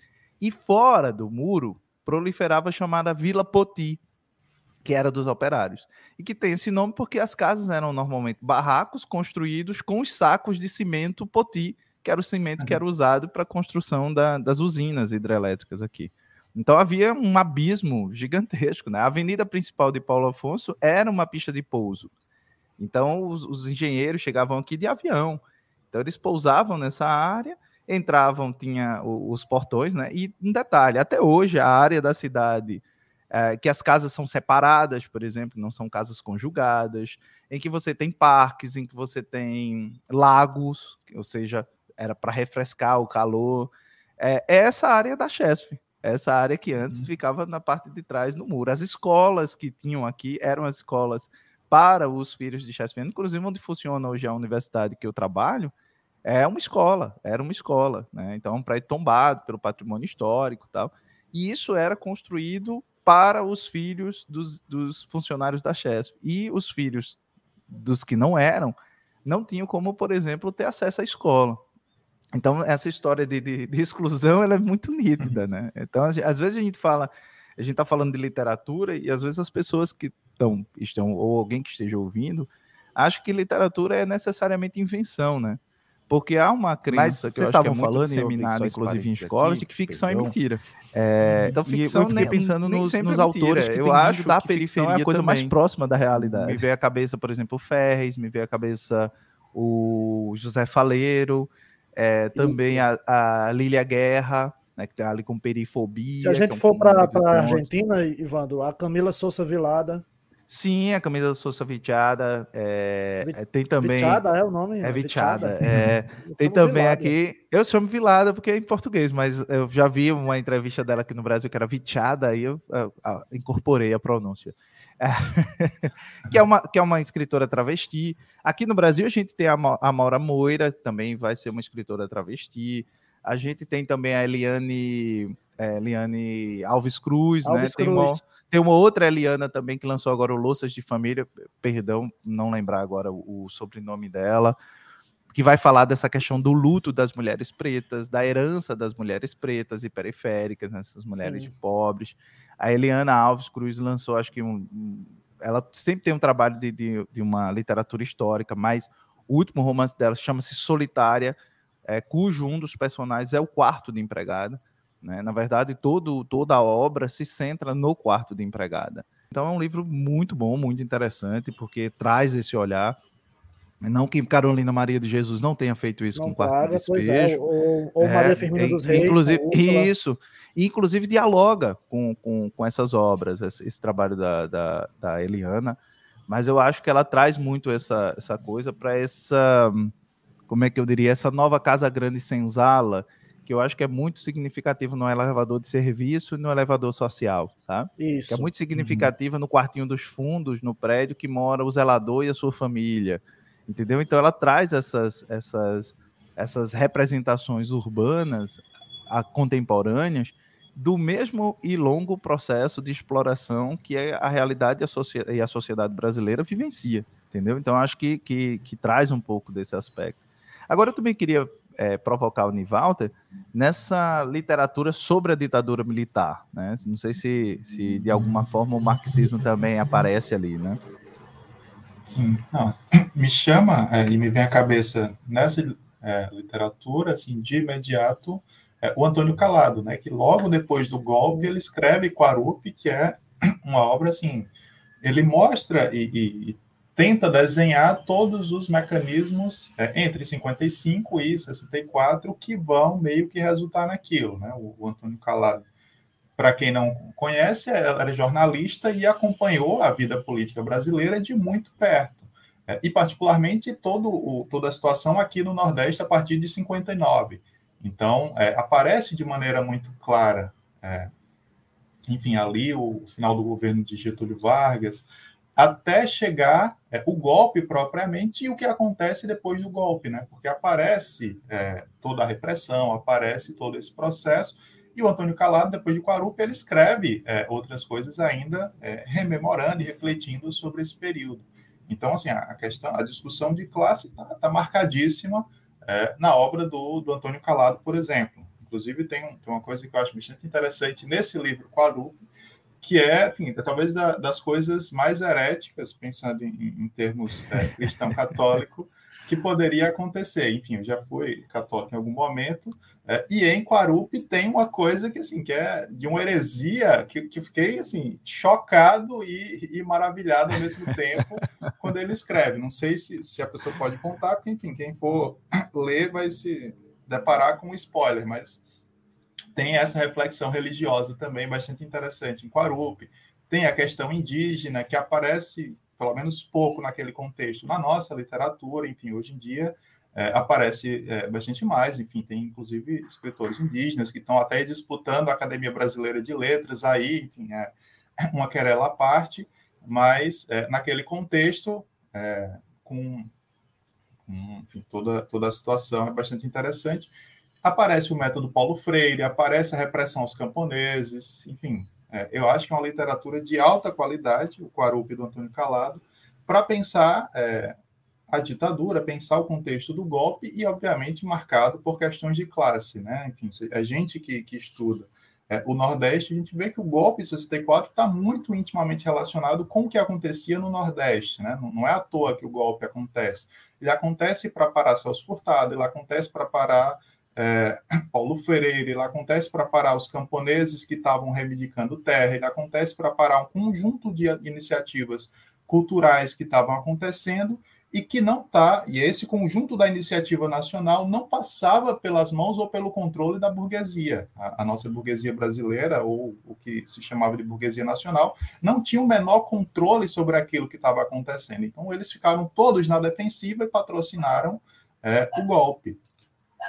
E fora do muro proliferava a chamada Vila Poti, que era dos operários. E que tem esse nome porque as casas eram normalmente barracos construídos com os sacos de cimento Poti, que era o cimento que era usado para a construção da, das usinas hidrelétricas aqui. Então havia um abismo gigantesco. Né? A avenida principal de Paulo Afonso era uma pista de pouso. Então os, os engenheiros chegavam aqui de avião. Então eles pousavam nessa área, entravam, tinha os portões, né? E um detalhe, até hoje a área da cidade é, que as casas são separadas, por exemplo, não são casas conjugadas, em que você tem parques, em que você tem lagos, ou seja, era para refrescar o calor. É, é essa área da Chesf essa área que antes uhum. ficava na parte de trás no muro. As escolas que tinham aqui eram as escolas para os filhos de Chesfiano, inclusive onde funciona hoje a universidade que eu trabalho, é uma escola, era uma escola, né? Então, um prédio tombado pelo patrimônio histórico e tal. E isso era construído para os filhos dos, dos funcionários da Chesf. E os filhos dos que não eram, não tinham como, por exemplo, ter acesso à escola. Então, essa história de, de, de exclusão ela é muito nítida, né? Então, às vezes a gente fala, a gente está falando de literatura e às vezes as pessoas que estão, estão, ou alguém que esteja ouvindo, acham que literatura é necessariamente invenção, né? Porque há uma crença Mas que eu acho que é falando, disseminada, inclusive em escolas, de que ficção é perdão. é mentira. É, então, ficção, eu fiquei pensando nem, nos, nem nos é autores. eu acho que da periferia é a coisa também. mais próxima da realidade. Me veio a cabeça, por exemplo, o Ferres, me veio a cabeça o José Faleiro, é, também a, a Lília Guerra, né, que está ali com perifobia. Se a gente é um for para a Argentina, Ivandro, a Camila Souza Vilada. Sim, a Camila Souza Vichada. É, é, tem também. Vichada é o nome? É Vichada. É, tem também Vilada. aqui. Eu chamo Vilada porque é em português, mas eu já vi uma entrevista dela aqui no Brasil que era Vichada, aí eu, eu, eu incorporei a pronúncia. É, que, é uma, que é uma escritora travesti. Aqui no Brasil a gente tem a, a Maura Moira, também vai ser uma escritora travesti. A gente tem também a Eliane, é, Eliane Alves Cruz, né? Alves né? Cruz. Tem, uma, tem uma outra Eliana também que lançou agora o Louças de Família, perdão, não lembrar agora o, o sobrenome dela que vai falar dessa questão do luto das mulheres pretas, da herança das mulheres pretas e periféricas, né, essas mulheres Sim. pobres. A Eliana Alves Cruz lançou, acho que um, ela sempre tem um trabalho de, de, de, uma literatura histórica, mas o último romance dela chama-se Solitária, é, cujo um dos personagens é o quarto de empregada. Né? Na verdade, todo, toda a obra se centra no quarto de empregada. Então é um livro muito bom, muito interessante, porque traz esse olhar Não que Carolina Maria de Jesus não tenha feito isso não com quarto paga, de é, despejo. É, ou, ou Maria é, Firmina dos Reis. Inclusive, isso. Inclusive dialoga com, com, com essas obras, esse, esse trabalho da, da, da, Eliana. Mas eu acho que ela traz muito essa, essa coisa para essa, como é que eu diria, essa nova Casa Grande Senzala, que eu acho que é muito significativo no elevador de serviço e no elevador social, sabe? Isso. Que é muito significativa uhum. no quartinho dos fundos, no prédio que mora o zelador e a sua família entendeu? Então ela traz essas, essas, essas representações urbanas a, contemporâneas do mesmo e longo processo de exploração que a realidade e a, sociedade brasileira vivencia, entendeu? Então acho que, que, que traz um pouco desse aspecto. Agora eu também queria é, provocar o Nivalter nessa literatura sobre a ditadura militar, né? Não sei se, se de alguma forma o marxismo também aparece ali, né? Sim, não, me chama é, e me vem à cabeça nessa é, literatura, assim, de imediato, é, o Antônio Calado, né, que logo depois do golpe ele escreve Quarupi, que é uma obra, assim, ele mostra e, e tenta desenhar todos os mecanismos é, entre 55 e 64 que vão meio que resultar naquilo, né, o, o Antônio Calado. Para quem não conhece, ela era jornalista e acompanhou a vida política brasileira de muito perto. É, e, particularmente, todo o, toda a situação aqui no Nordeste a partir de 59. Então, é, aparece de maneira muito clara, é, enfim, ali o final do governo de Getúlio Vargas, até chegar é, o golpe propriamente e o que acontece depois do golpe, né? Porque aparece é, toda a repressão, aparece todo esse processo e o Antônio Calado, depois de Quarupa, ele escreve é, outras coisas ainda, é, rememorando e refletindo sobre esse período. Então, assim, a, questão, a discussão de classe está tá marcadíssima é, na obra do, do Antônio Calado, por exemplo. Inclusive, tem, tem, uma coisa que eu acho bastante interessante nesse livro, Quarupa, que é, enfim, é talvez da, das coisas mais heréticas, pensando em, em termos é, cristão-católico, que poderia acontecer. Enfim, eu já fui católico em algum momento, é, e em Quarupi tem uma coisa que, assim, que é de uma heresia que, que fiquei, assim, chocado e, e maravilhado ao mesmo tempo quando ele escreve. Não sei se, se a pessoa pode contar, porque, enfim, quem for ler vai se deparar com um spoiler, mas tem essa reflexão religiosa também bastante interessante em Quarupi. Tem a questão indígena, que aparece, pelo menos pouco naquele contexto, na nossa literatura, enfim, hoje em dia é, aparece é, bastante mais. Enfim, tem inclusive escritores indígenas que estão até disputando a Academia Brasileira de Letras, aí, enfim, é uma querela à parte, mas é, naquele contexto, é, com, com enfim, toda, toda a situação é bastante interessante. Aparece o método Paulo Freire, aparece a repressão aos camponeses, enfim, é, eu acho que é uma literatura de alta qualidade, o Quarupi do Antônio Calado, para pensar é, a ditadura, pensar o contexto do golpe e, obviamente, marcado por questões de classe. Né? Enfim, a gente que, que estuda é, o Nordeste, a gente vê que o golpe de 64 está muito intimamente relacionado com o que acontecia no Nordeste. Né? Não, não é à toa que o golpe acontece. Ele acontece para parar Celso Furtado, ele acontece para parar é, Paulo Freire, ele acontece para parar os camponeses que estavam reivindicando terra, ele acontece para parar um conjunto de iniciativas culturais que estavam acontecendo e que não está, e esse conjunto da iniciativa nacional não passava pelas mãos ou pelo controle da burguesia. A, a, nossa burguesia brasileira, ou o que se chamava de burguesia nacional, não tinha o menor controle sobre aquilo que estava acontecendo. Então, eles ficaram todos na defensiva e patrocinaram é, o golpe.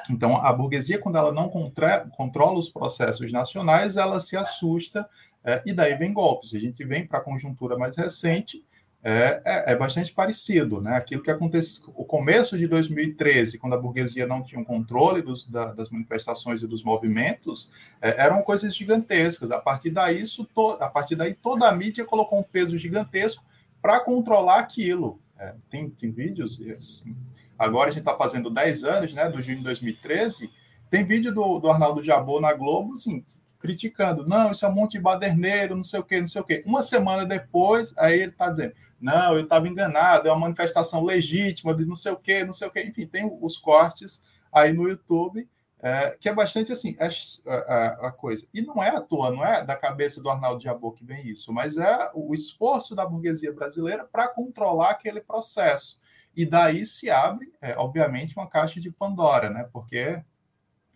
Então, a burguesia, quando ela não controla os processos nacionais, ela se assusta é, e daí vem golpes. A gente vem para a conjuntura mais recente, é, é, é, bastante parecido, né? Aquilo que aconteceu o começo de 2013, quando a burguesia não tinha um controle dos, da, das manifestações e dos movimentos, é, eram coisas gigantescas. A partir daí, isso to, a partir daí toda a mídia colocou um peso gigantesco para controlar aquilo. É, tem, tem vídeos, assim, agora a gente está fazendo 10 anos, né? Do junho de 2013, tem vídeo do, do Arnaldo Jabor na Globo, assim, criticando, não, isso é um monte de baderneiro, não sei o quê, não sei o quê. Uma semana depois, aí ele está dizendo, não, eu estava enganado, é uma manifestação legítima de não sei o quê, não sei o quê. Enfim, tem os cortes aí no YouTube, é, que é bastante assim, é, a, a, coisa. E não é à toa, não é da cabeça do Arnaldo Jabor que vem isso, mas é o esforço da burguesia brasileira para controlar aquele processo. e daí se abre, é, obviamente, uma caixa de Pandora, né? Porque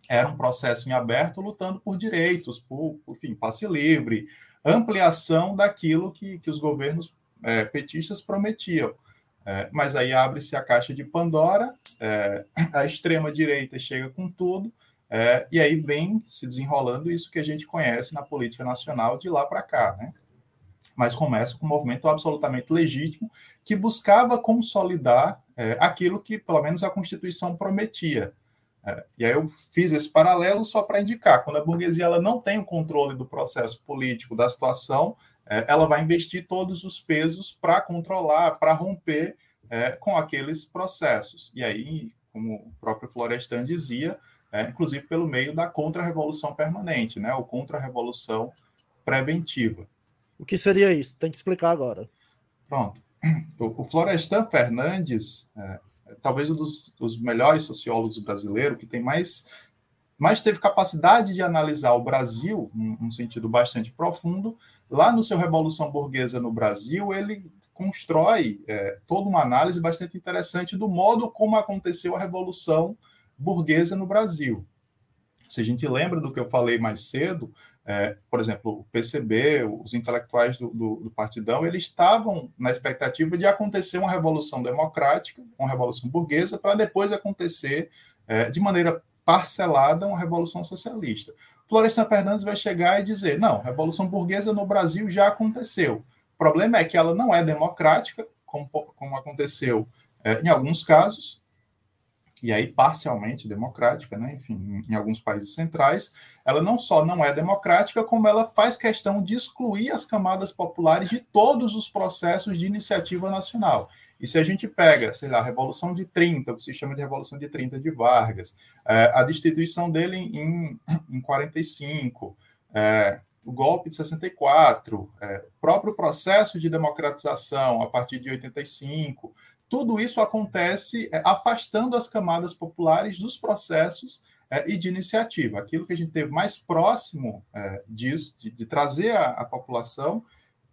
era um processo em aberto lutando por direitos, por, enfim, passe livre, ampliação daquilo que, que os governos é, petistas prometiam. É, mas aí abre-se a caixa de Pandora, é, a extrema-direita chega com tudo, é, e aí vem se desenrolando isso que a gente conhece na política nacional de lá para cá. Né? Mas começa com um movimento absolutamente legítimo que buscava consolidar é, aquilo que, pelo menos, a Constituição prometia. É, e aí eu fiz esse paralelo só para indicar, quando a burguesia ela não tem o controle do processo político, da situação, é, ela vai investir todos os pesos para controlar, para romper é, com aqueles processos. E aí, como o próprio Florestan dizia, é, inclusive pelo meio da contra-revolução permanente, né, ou contra-revolução preventiva. O que seria isso? Tem que explicar agora. Pronto. O, Florestan Fernandes, é, é, talvez um dos, dos, melhores sociólogos brasileiros, que tem mais, mais teve capacidade de analisar o Brasil, num, num sentido bastante profundo. Lá no seu Revolução Burguesa no Brasil, ele constrói é, toda uma análise bastante interessante do modo como aconteceu a Revolução Burguesa no Brasil. Se a gente lembra do que eu falei mais cedo, é, por exemplo, o PCB, os intelectuais do, do, do, Partidão, eles estavam na expectativa de acontecer uma revolução democrática, uma revolução burguesa, para depois acontecer é, de maneira parcelada uma revolução socialista. Florestan Fernandes vai chegar e dizer: não, revolução burguesa no Brasil já aconteceu. O problema é que ela não é democrática, como, como aconteceu é, em alguns casos, e aí parcialmente democrática, né? enfim, em, alguns países centrais, ela não só não é democrática, como ela faz questão de excluir as camadas populares de todos os processos de iniciativa nacional. E se a gente pega, sei lá, a Revolução de 30, o que se chama de Revolução de 30 de Vargas, é, a destituição dele em, em 45, é, o golpe de 64, é, o próprio processo de democratização a partir de 85, tudo isso acontece é, afastando as camadas populares dos processos é, e de iniciativa. Aquilo que a gente teve mais próximo é, disso, de, de trazer a, a, população,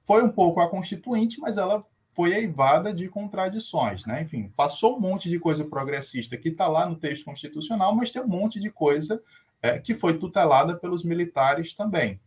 foi um pouco a Constituinte, mas ela foi eivada de contradições. Né? Enfim, passou um monte de coisa progressista que está lá no texto constitucional, mas tem um monte de coisa é, que foi tutelada pelos militares também.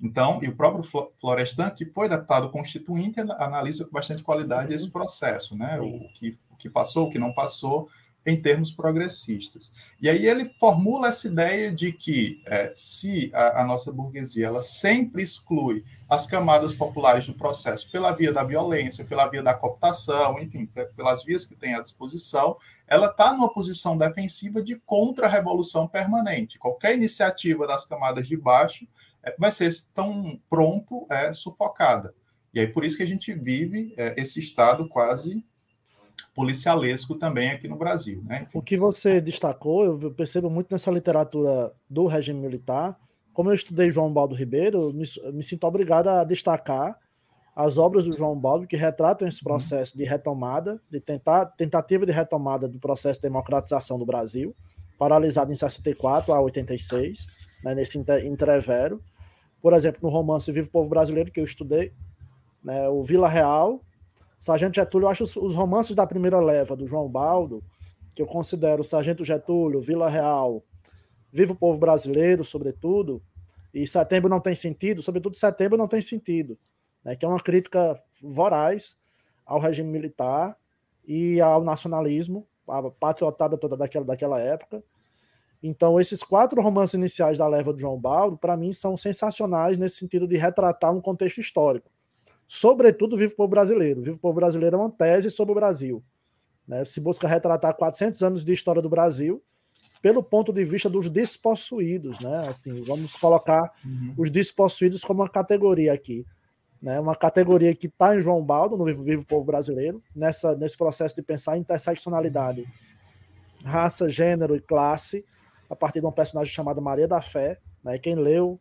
Então, e o próprio Florestan, que foi deputado constituinte, analisa com bastante qualidade uhum. esse processo, né? O que, o que passou, o que não passou, em termos progressistas. E aí ele formula essa ideia de que é, se a, a, nossa burguesia ela sempre exclui as camadas populares do processo pela via da violência, pela via da cooptação, enfim, pelas vias que tem à disposição, ela está numa posição defensiva de contra-revolução permanente. Qualquer iniciativa das camadas de baixo vai ser tão pronto é, sufocada. E aí por isso que a gente vive é, esse estado quase policialesco também aqui no Brasil. Né? O que você destacou, eu percebo muito nessa literatura do regime militar. Como eu estudei João Baldo Ribeiro, me, me sinto obrigado a destacar as obras do João Baldo que retratam esse processo de retomada, de tentar, tentativa de retomada do processo de democratização do Brasil, paralisado em 64 a 86, né, nesse entrevero por exemplo, no romance Vivo Povo Brasileiro, que eu estudei, né, o Vila Real, Sargento Getúlio, eu acho os, os romances da primeira leva, do João Baldo, que eu considero Sargento Getúlio, Vila Real, Vivo Povo Brasileiro, sobretudo, e Setembro Não Tem Sentido, sobretudo Setembro Não Tem Sentido, né, que é uma crítica voraz ao regime militar e ao nacionalismo, a patriotada toda daquela, daquela época, então, esses quatro romances iniciais da leva do João Baldo, para mim, são sensacionais nesse sentido de retratar um contexto histórico. Sobretudo, Vivo Povo Brasileiro. Vivo Povo Brasileiro é uma tese sobre o Brasil. Né? Se busca retratar 400 anos de história do Brasil pelo ponto de vista dos despossuídos. Né? Assim, vamos colocar uhum. os despossuídos como uma categoria aqui. Né? Uma categoria que está em João Baldo, no Vivo, Vivo Povo Brasileiro, nessa, nesse processo de pensar interseccionalidade, raça, gênero e classe a partir de um personagem chamado Maria da Fé. Né? Quem leu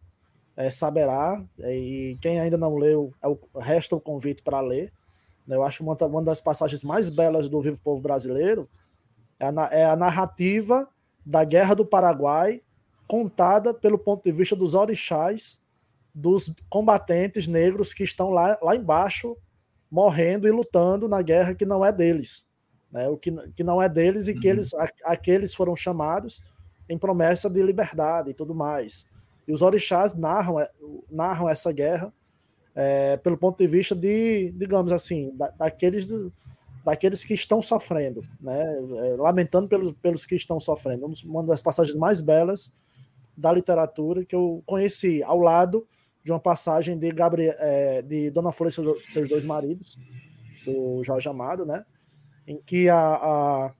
é, saberá, é, e quem ainda não leu, é o, resta o convite para ler. Né? Eu acho uma, uma das passagens mais belas do Vivo Povo Brasileiro é a, é a narrativa da Guerra do Paraguai, contada pelo ponto de vista dos orixás, dos combatentes negros que estão lá, lá embaixo, morrendo e lutando na guerra que não é deles. né, o que, que não é deles e uhum. que eles, a, aqueles foram chamados em promessa de liberdade e tudo mais. E os orixás narram, é, narram essa guerra é, pelo ponto de vista de, digamos assim, da, daqueles, daqueles que estão sofrendo, né? É, lamentando pelos, pelos que estão sofrendo. Uma das passagens mais belas da literatura que eu conheci, ao lado de uma passagem de, Gabriel, é, de Dona Flor e seus dois maridos, do Jorge Amado, né? em que a, a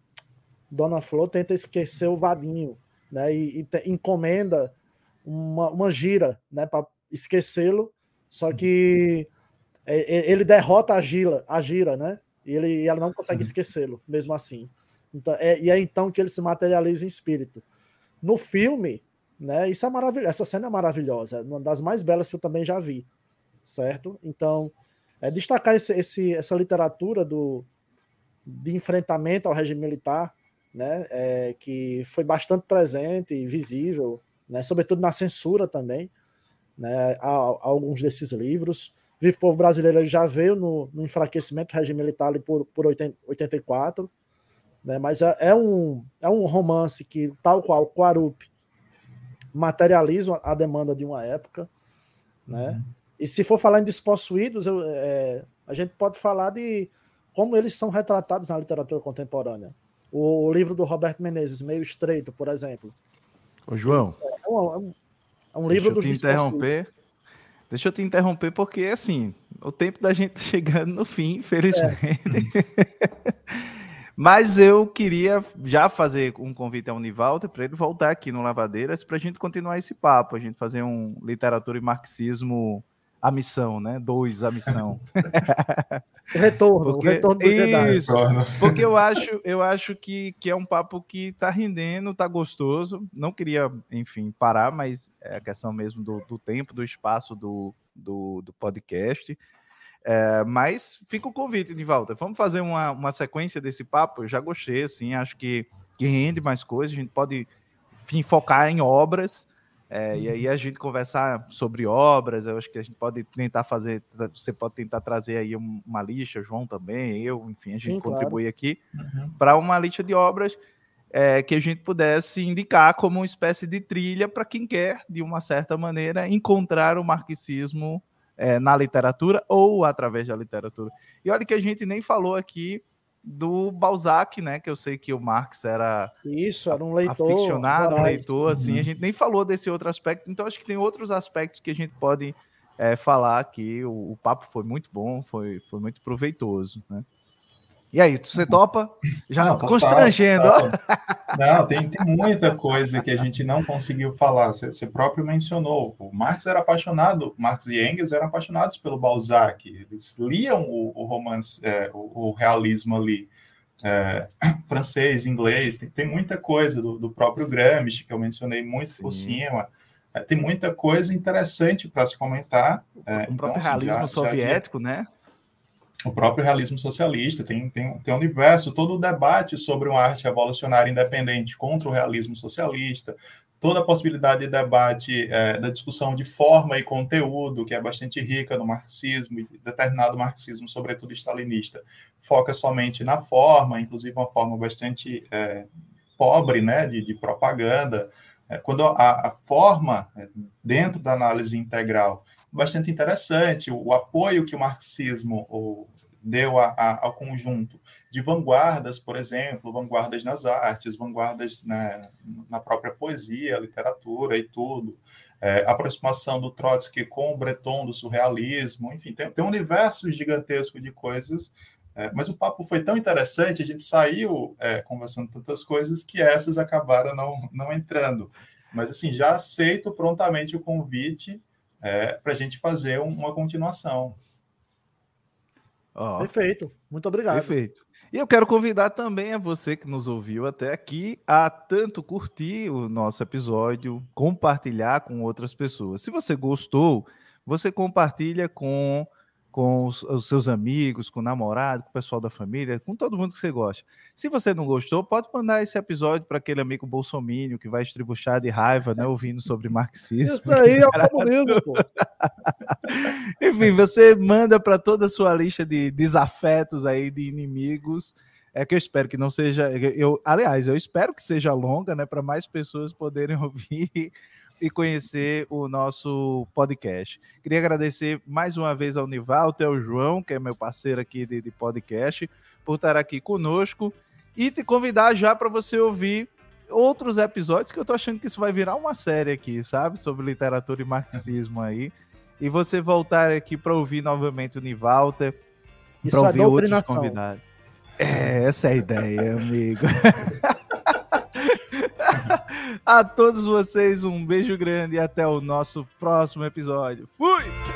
Dona Flor tenta esquecer o Vadinho, né? E, e te, encomenda uma, uma gira, né? Para esquecê-lo, só que é, é, ele derrota a gira, a gira, né? E ele, ela não consegue uhum. esquecê-lo, mesmo assim. Então, é, e é então que ele se materializa em espírito. No filme, né? Isso é maravilhoso. Essa cena é maravilhosa, é uma das mais belas que eu também já vi, certo? Então, é destacar esse, esse, essa literatura do, de enfrentamento ao regime militar, né, é, que foi bastante presente e visível, né, sobretudo na censura também, né, a, a alguns desses livros. Vivo Povo Brasileiro já veio no, no enfraquecimento do regime militar por, por 84, né, mas é, é, um, é um romance que, tal qual o Quarup, materializa a demanda de uma época, né? Uhum. E se for falar em despossuídos, eu, é, a gente pode falar de como eles são retratados na literatura contemporânea. O, livro do Roberto Menezes, Meio Estreito, por exemplo. Ô, João. É um, é um, é um livro do te interromper. Deixa eu te interromper, porque assim, o tempo da gente tá chegando no fim, infelizmente. É. Mas eu queria já fazer um convite ao Nivaldo para ele voltar aqui no Lavadeiras para a gente continuar esse papo, a gente fazer um literatura e marxismo a missão, né? Dois, a missão. o retorno, porque, o retorno do Isso, porque eu acho, eu acho que, que é um papo que tá rendendo, tá gostoso. Não queria, enfim, parar, mas é a questão mesmo do, do tempo, do espaço do, do, do podcast. É, mas fica o convite de volta. Vamos fazer uma, uma sequência desse papo. Eu já gostei, assim, acho que, que rende mais coisas. A gente pode enfim, focar em obras é, e aí a gente conversar sobre obras, eu acho que a gente pode tentar fazer, você pode tentar trazer aí uma lista, João também, eu, enfim, a gente Sim, contribui claro. aqui uhum. para uma lista de obras é, que a gente pudesse indicar como uma espécie de trilha para quem quer, de uma certa maneira, encontrar o marxismo é, na literatura ou através da literatura. E olha que a gente nem falou aqui do Balzac, né? Que eu sei que o Marx era isso, era um leitor, aficionado, um leitor, assim. Uhum. A gente nem falou desse outro aspecto, então acho que tem outros aspectos que a gente pode é, falar aqui. O, o, papo foi muito bom, foi, foi muito proveitoso, né? E aí, você topa? Já não, constrangendo. Não, tem, tem muita coisa que a gente não conseguiu falar. Você, você, próprio mencionou. O Marx era apaixonado, Marx e Engels eram apaixonados pelo Balzac. Eles liam o, o romance, é, o, o, realismo ali. É, francês, inglês, tem, tem muita coisa do, do, próprio Gramsci, que eu mencionei muito Sim. por cima. É, tem muita coisa interessante para se comentar. É, o então, próprio assim, realismo já, soviético, já... né? O próprio realismo socialista, tem, tem, tem um universo, todo o debate sobre uma arte revolucionária independente contra o realismo socialista, toda a possibilidade de debate é, da discussão de forma e conteúdo, que é bastante rica no marxismo, e determinado marxismo, sobretudo stalinista, foca somente na forma, inclusive uma forma bastante é, pobre né, de, de propaganda, é, quando a, a forma, é, dentro da análise integral, bastante interessante, o, apoio que o marxismo, deu a, a, ao conjunto de vanguardas, por exemplo, vanguardas nas artes, vanguardas né, na própria poesia, literatura e tudo, é, aproximação do Trotsky com o Breton do surrealismo, enfim, tem, tem um universo gigantesco de coisas, é, mas o papo foi tão interessante, a gente saiu é, conversando tantas coisas que essas acabaram não, não entrando. Mas, assim, já aceito prontamente o convite é, para a gente fazer uma continuação. Oh. Perfeito. Muito obrigado. Perfeito. E eu quero convidar também a você que nos ouviu até aqui a tanto curtir o nosso episódio, compartilhar com outras pessoas. Se você gostou, você compartilha com com os, os, seus amigos, com o namorado, com o pessoal da família, com todo mundo que você gosta. Se você não gostou, pode mandar esse episódio para aquele amigo bolsomínio que vai estribuchar de raiva, né, ouvindo sobre marxismo. Isso aí é o comunismo, pô. Enfim, você manda para toda a sua lista de desafetos aí, de inimigos, É que eu espero que não seja. Eu, aliás, eu espero que seja longa, né? Para mais pessoas poderem ouvir e conhecer o nosso podcast. Queria agradecer mais uma vez ao Nivaldo, ao João, que é meu parceiro aqui de, de podcast, por estar aqui conosco e te convidar já para você ouvir outros episódios que eu tô achando que isso vai virar uma série aqui, sabe? Sobre literatura e marxismo aí. E você voltar aqui para ouvir novamente o Nivalter, para é ouvir outros convidados. É, essa é a ideia, amigo. a todos vocês, um beijo grande e até o nosso próximo episódio. Fui!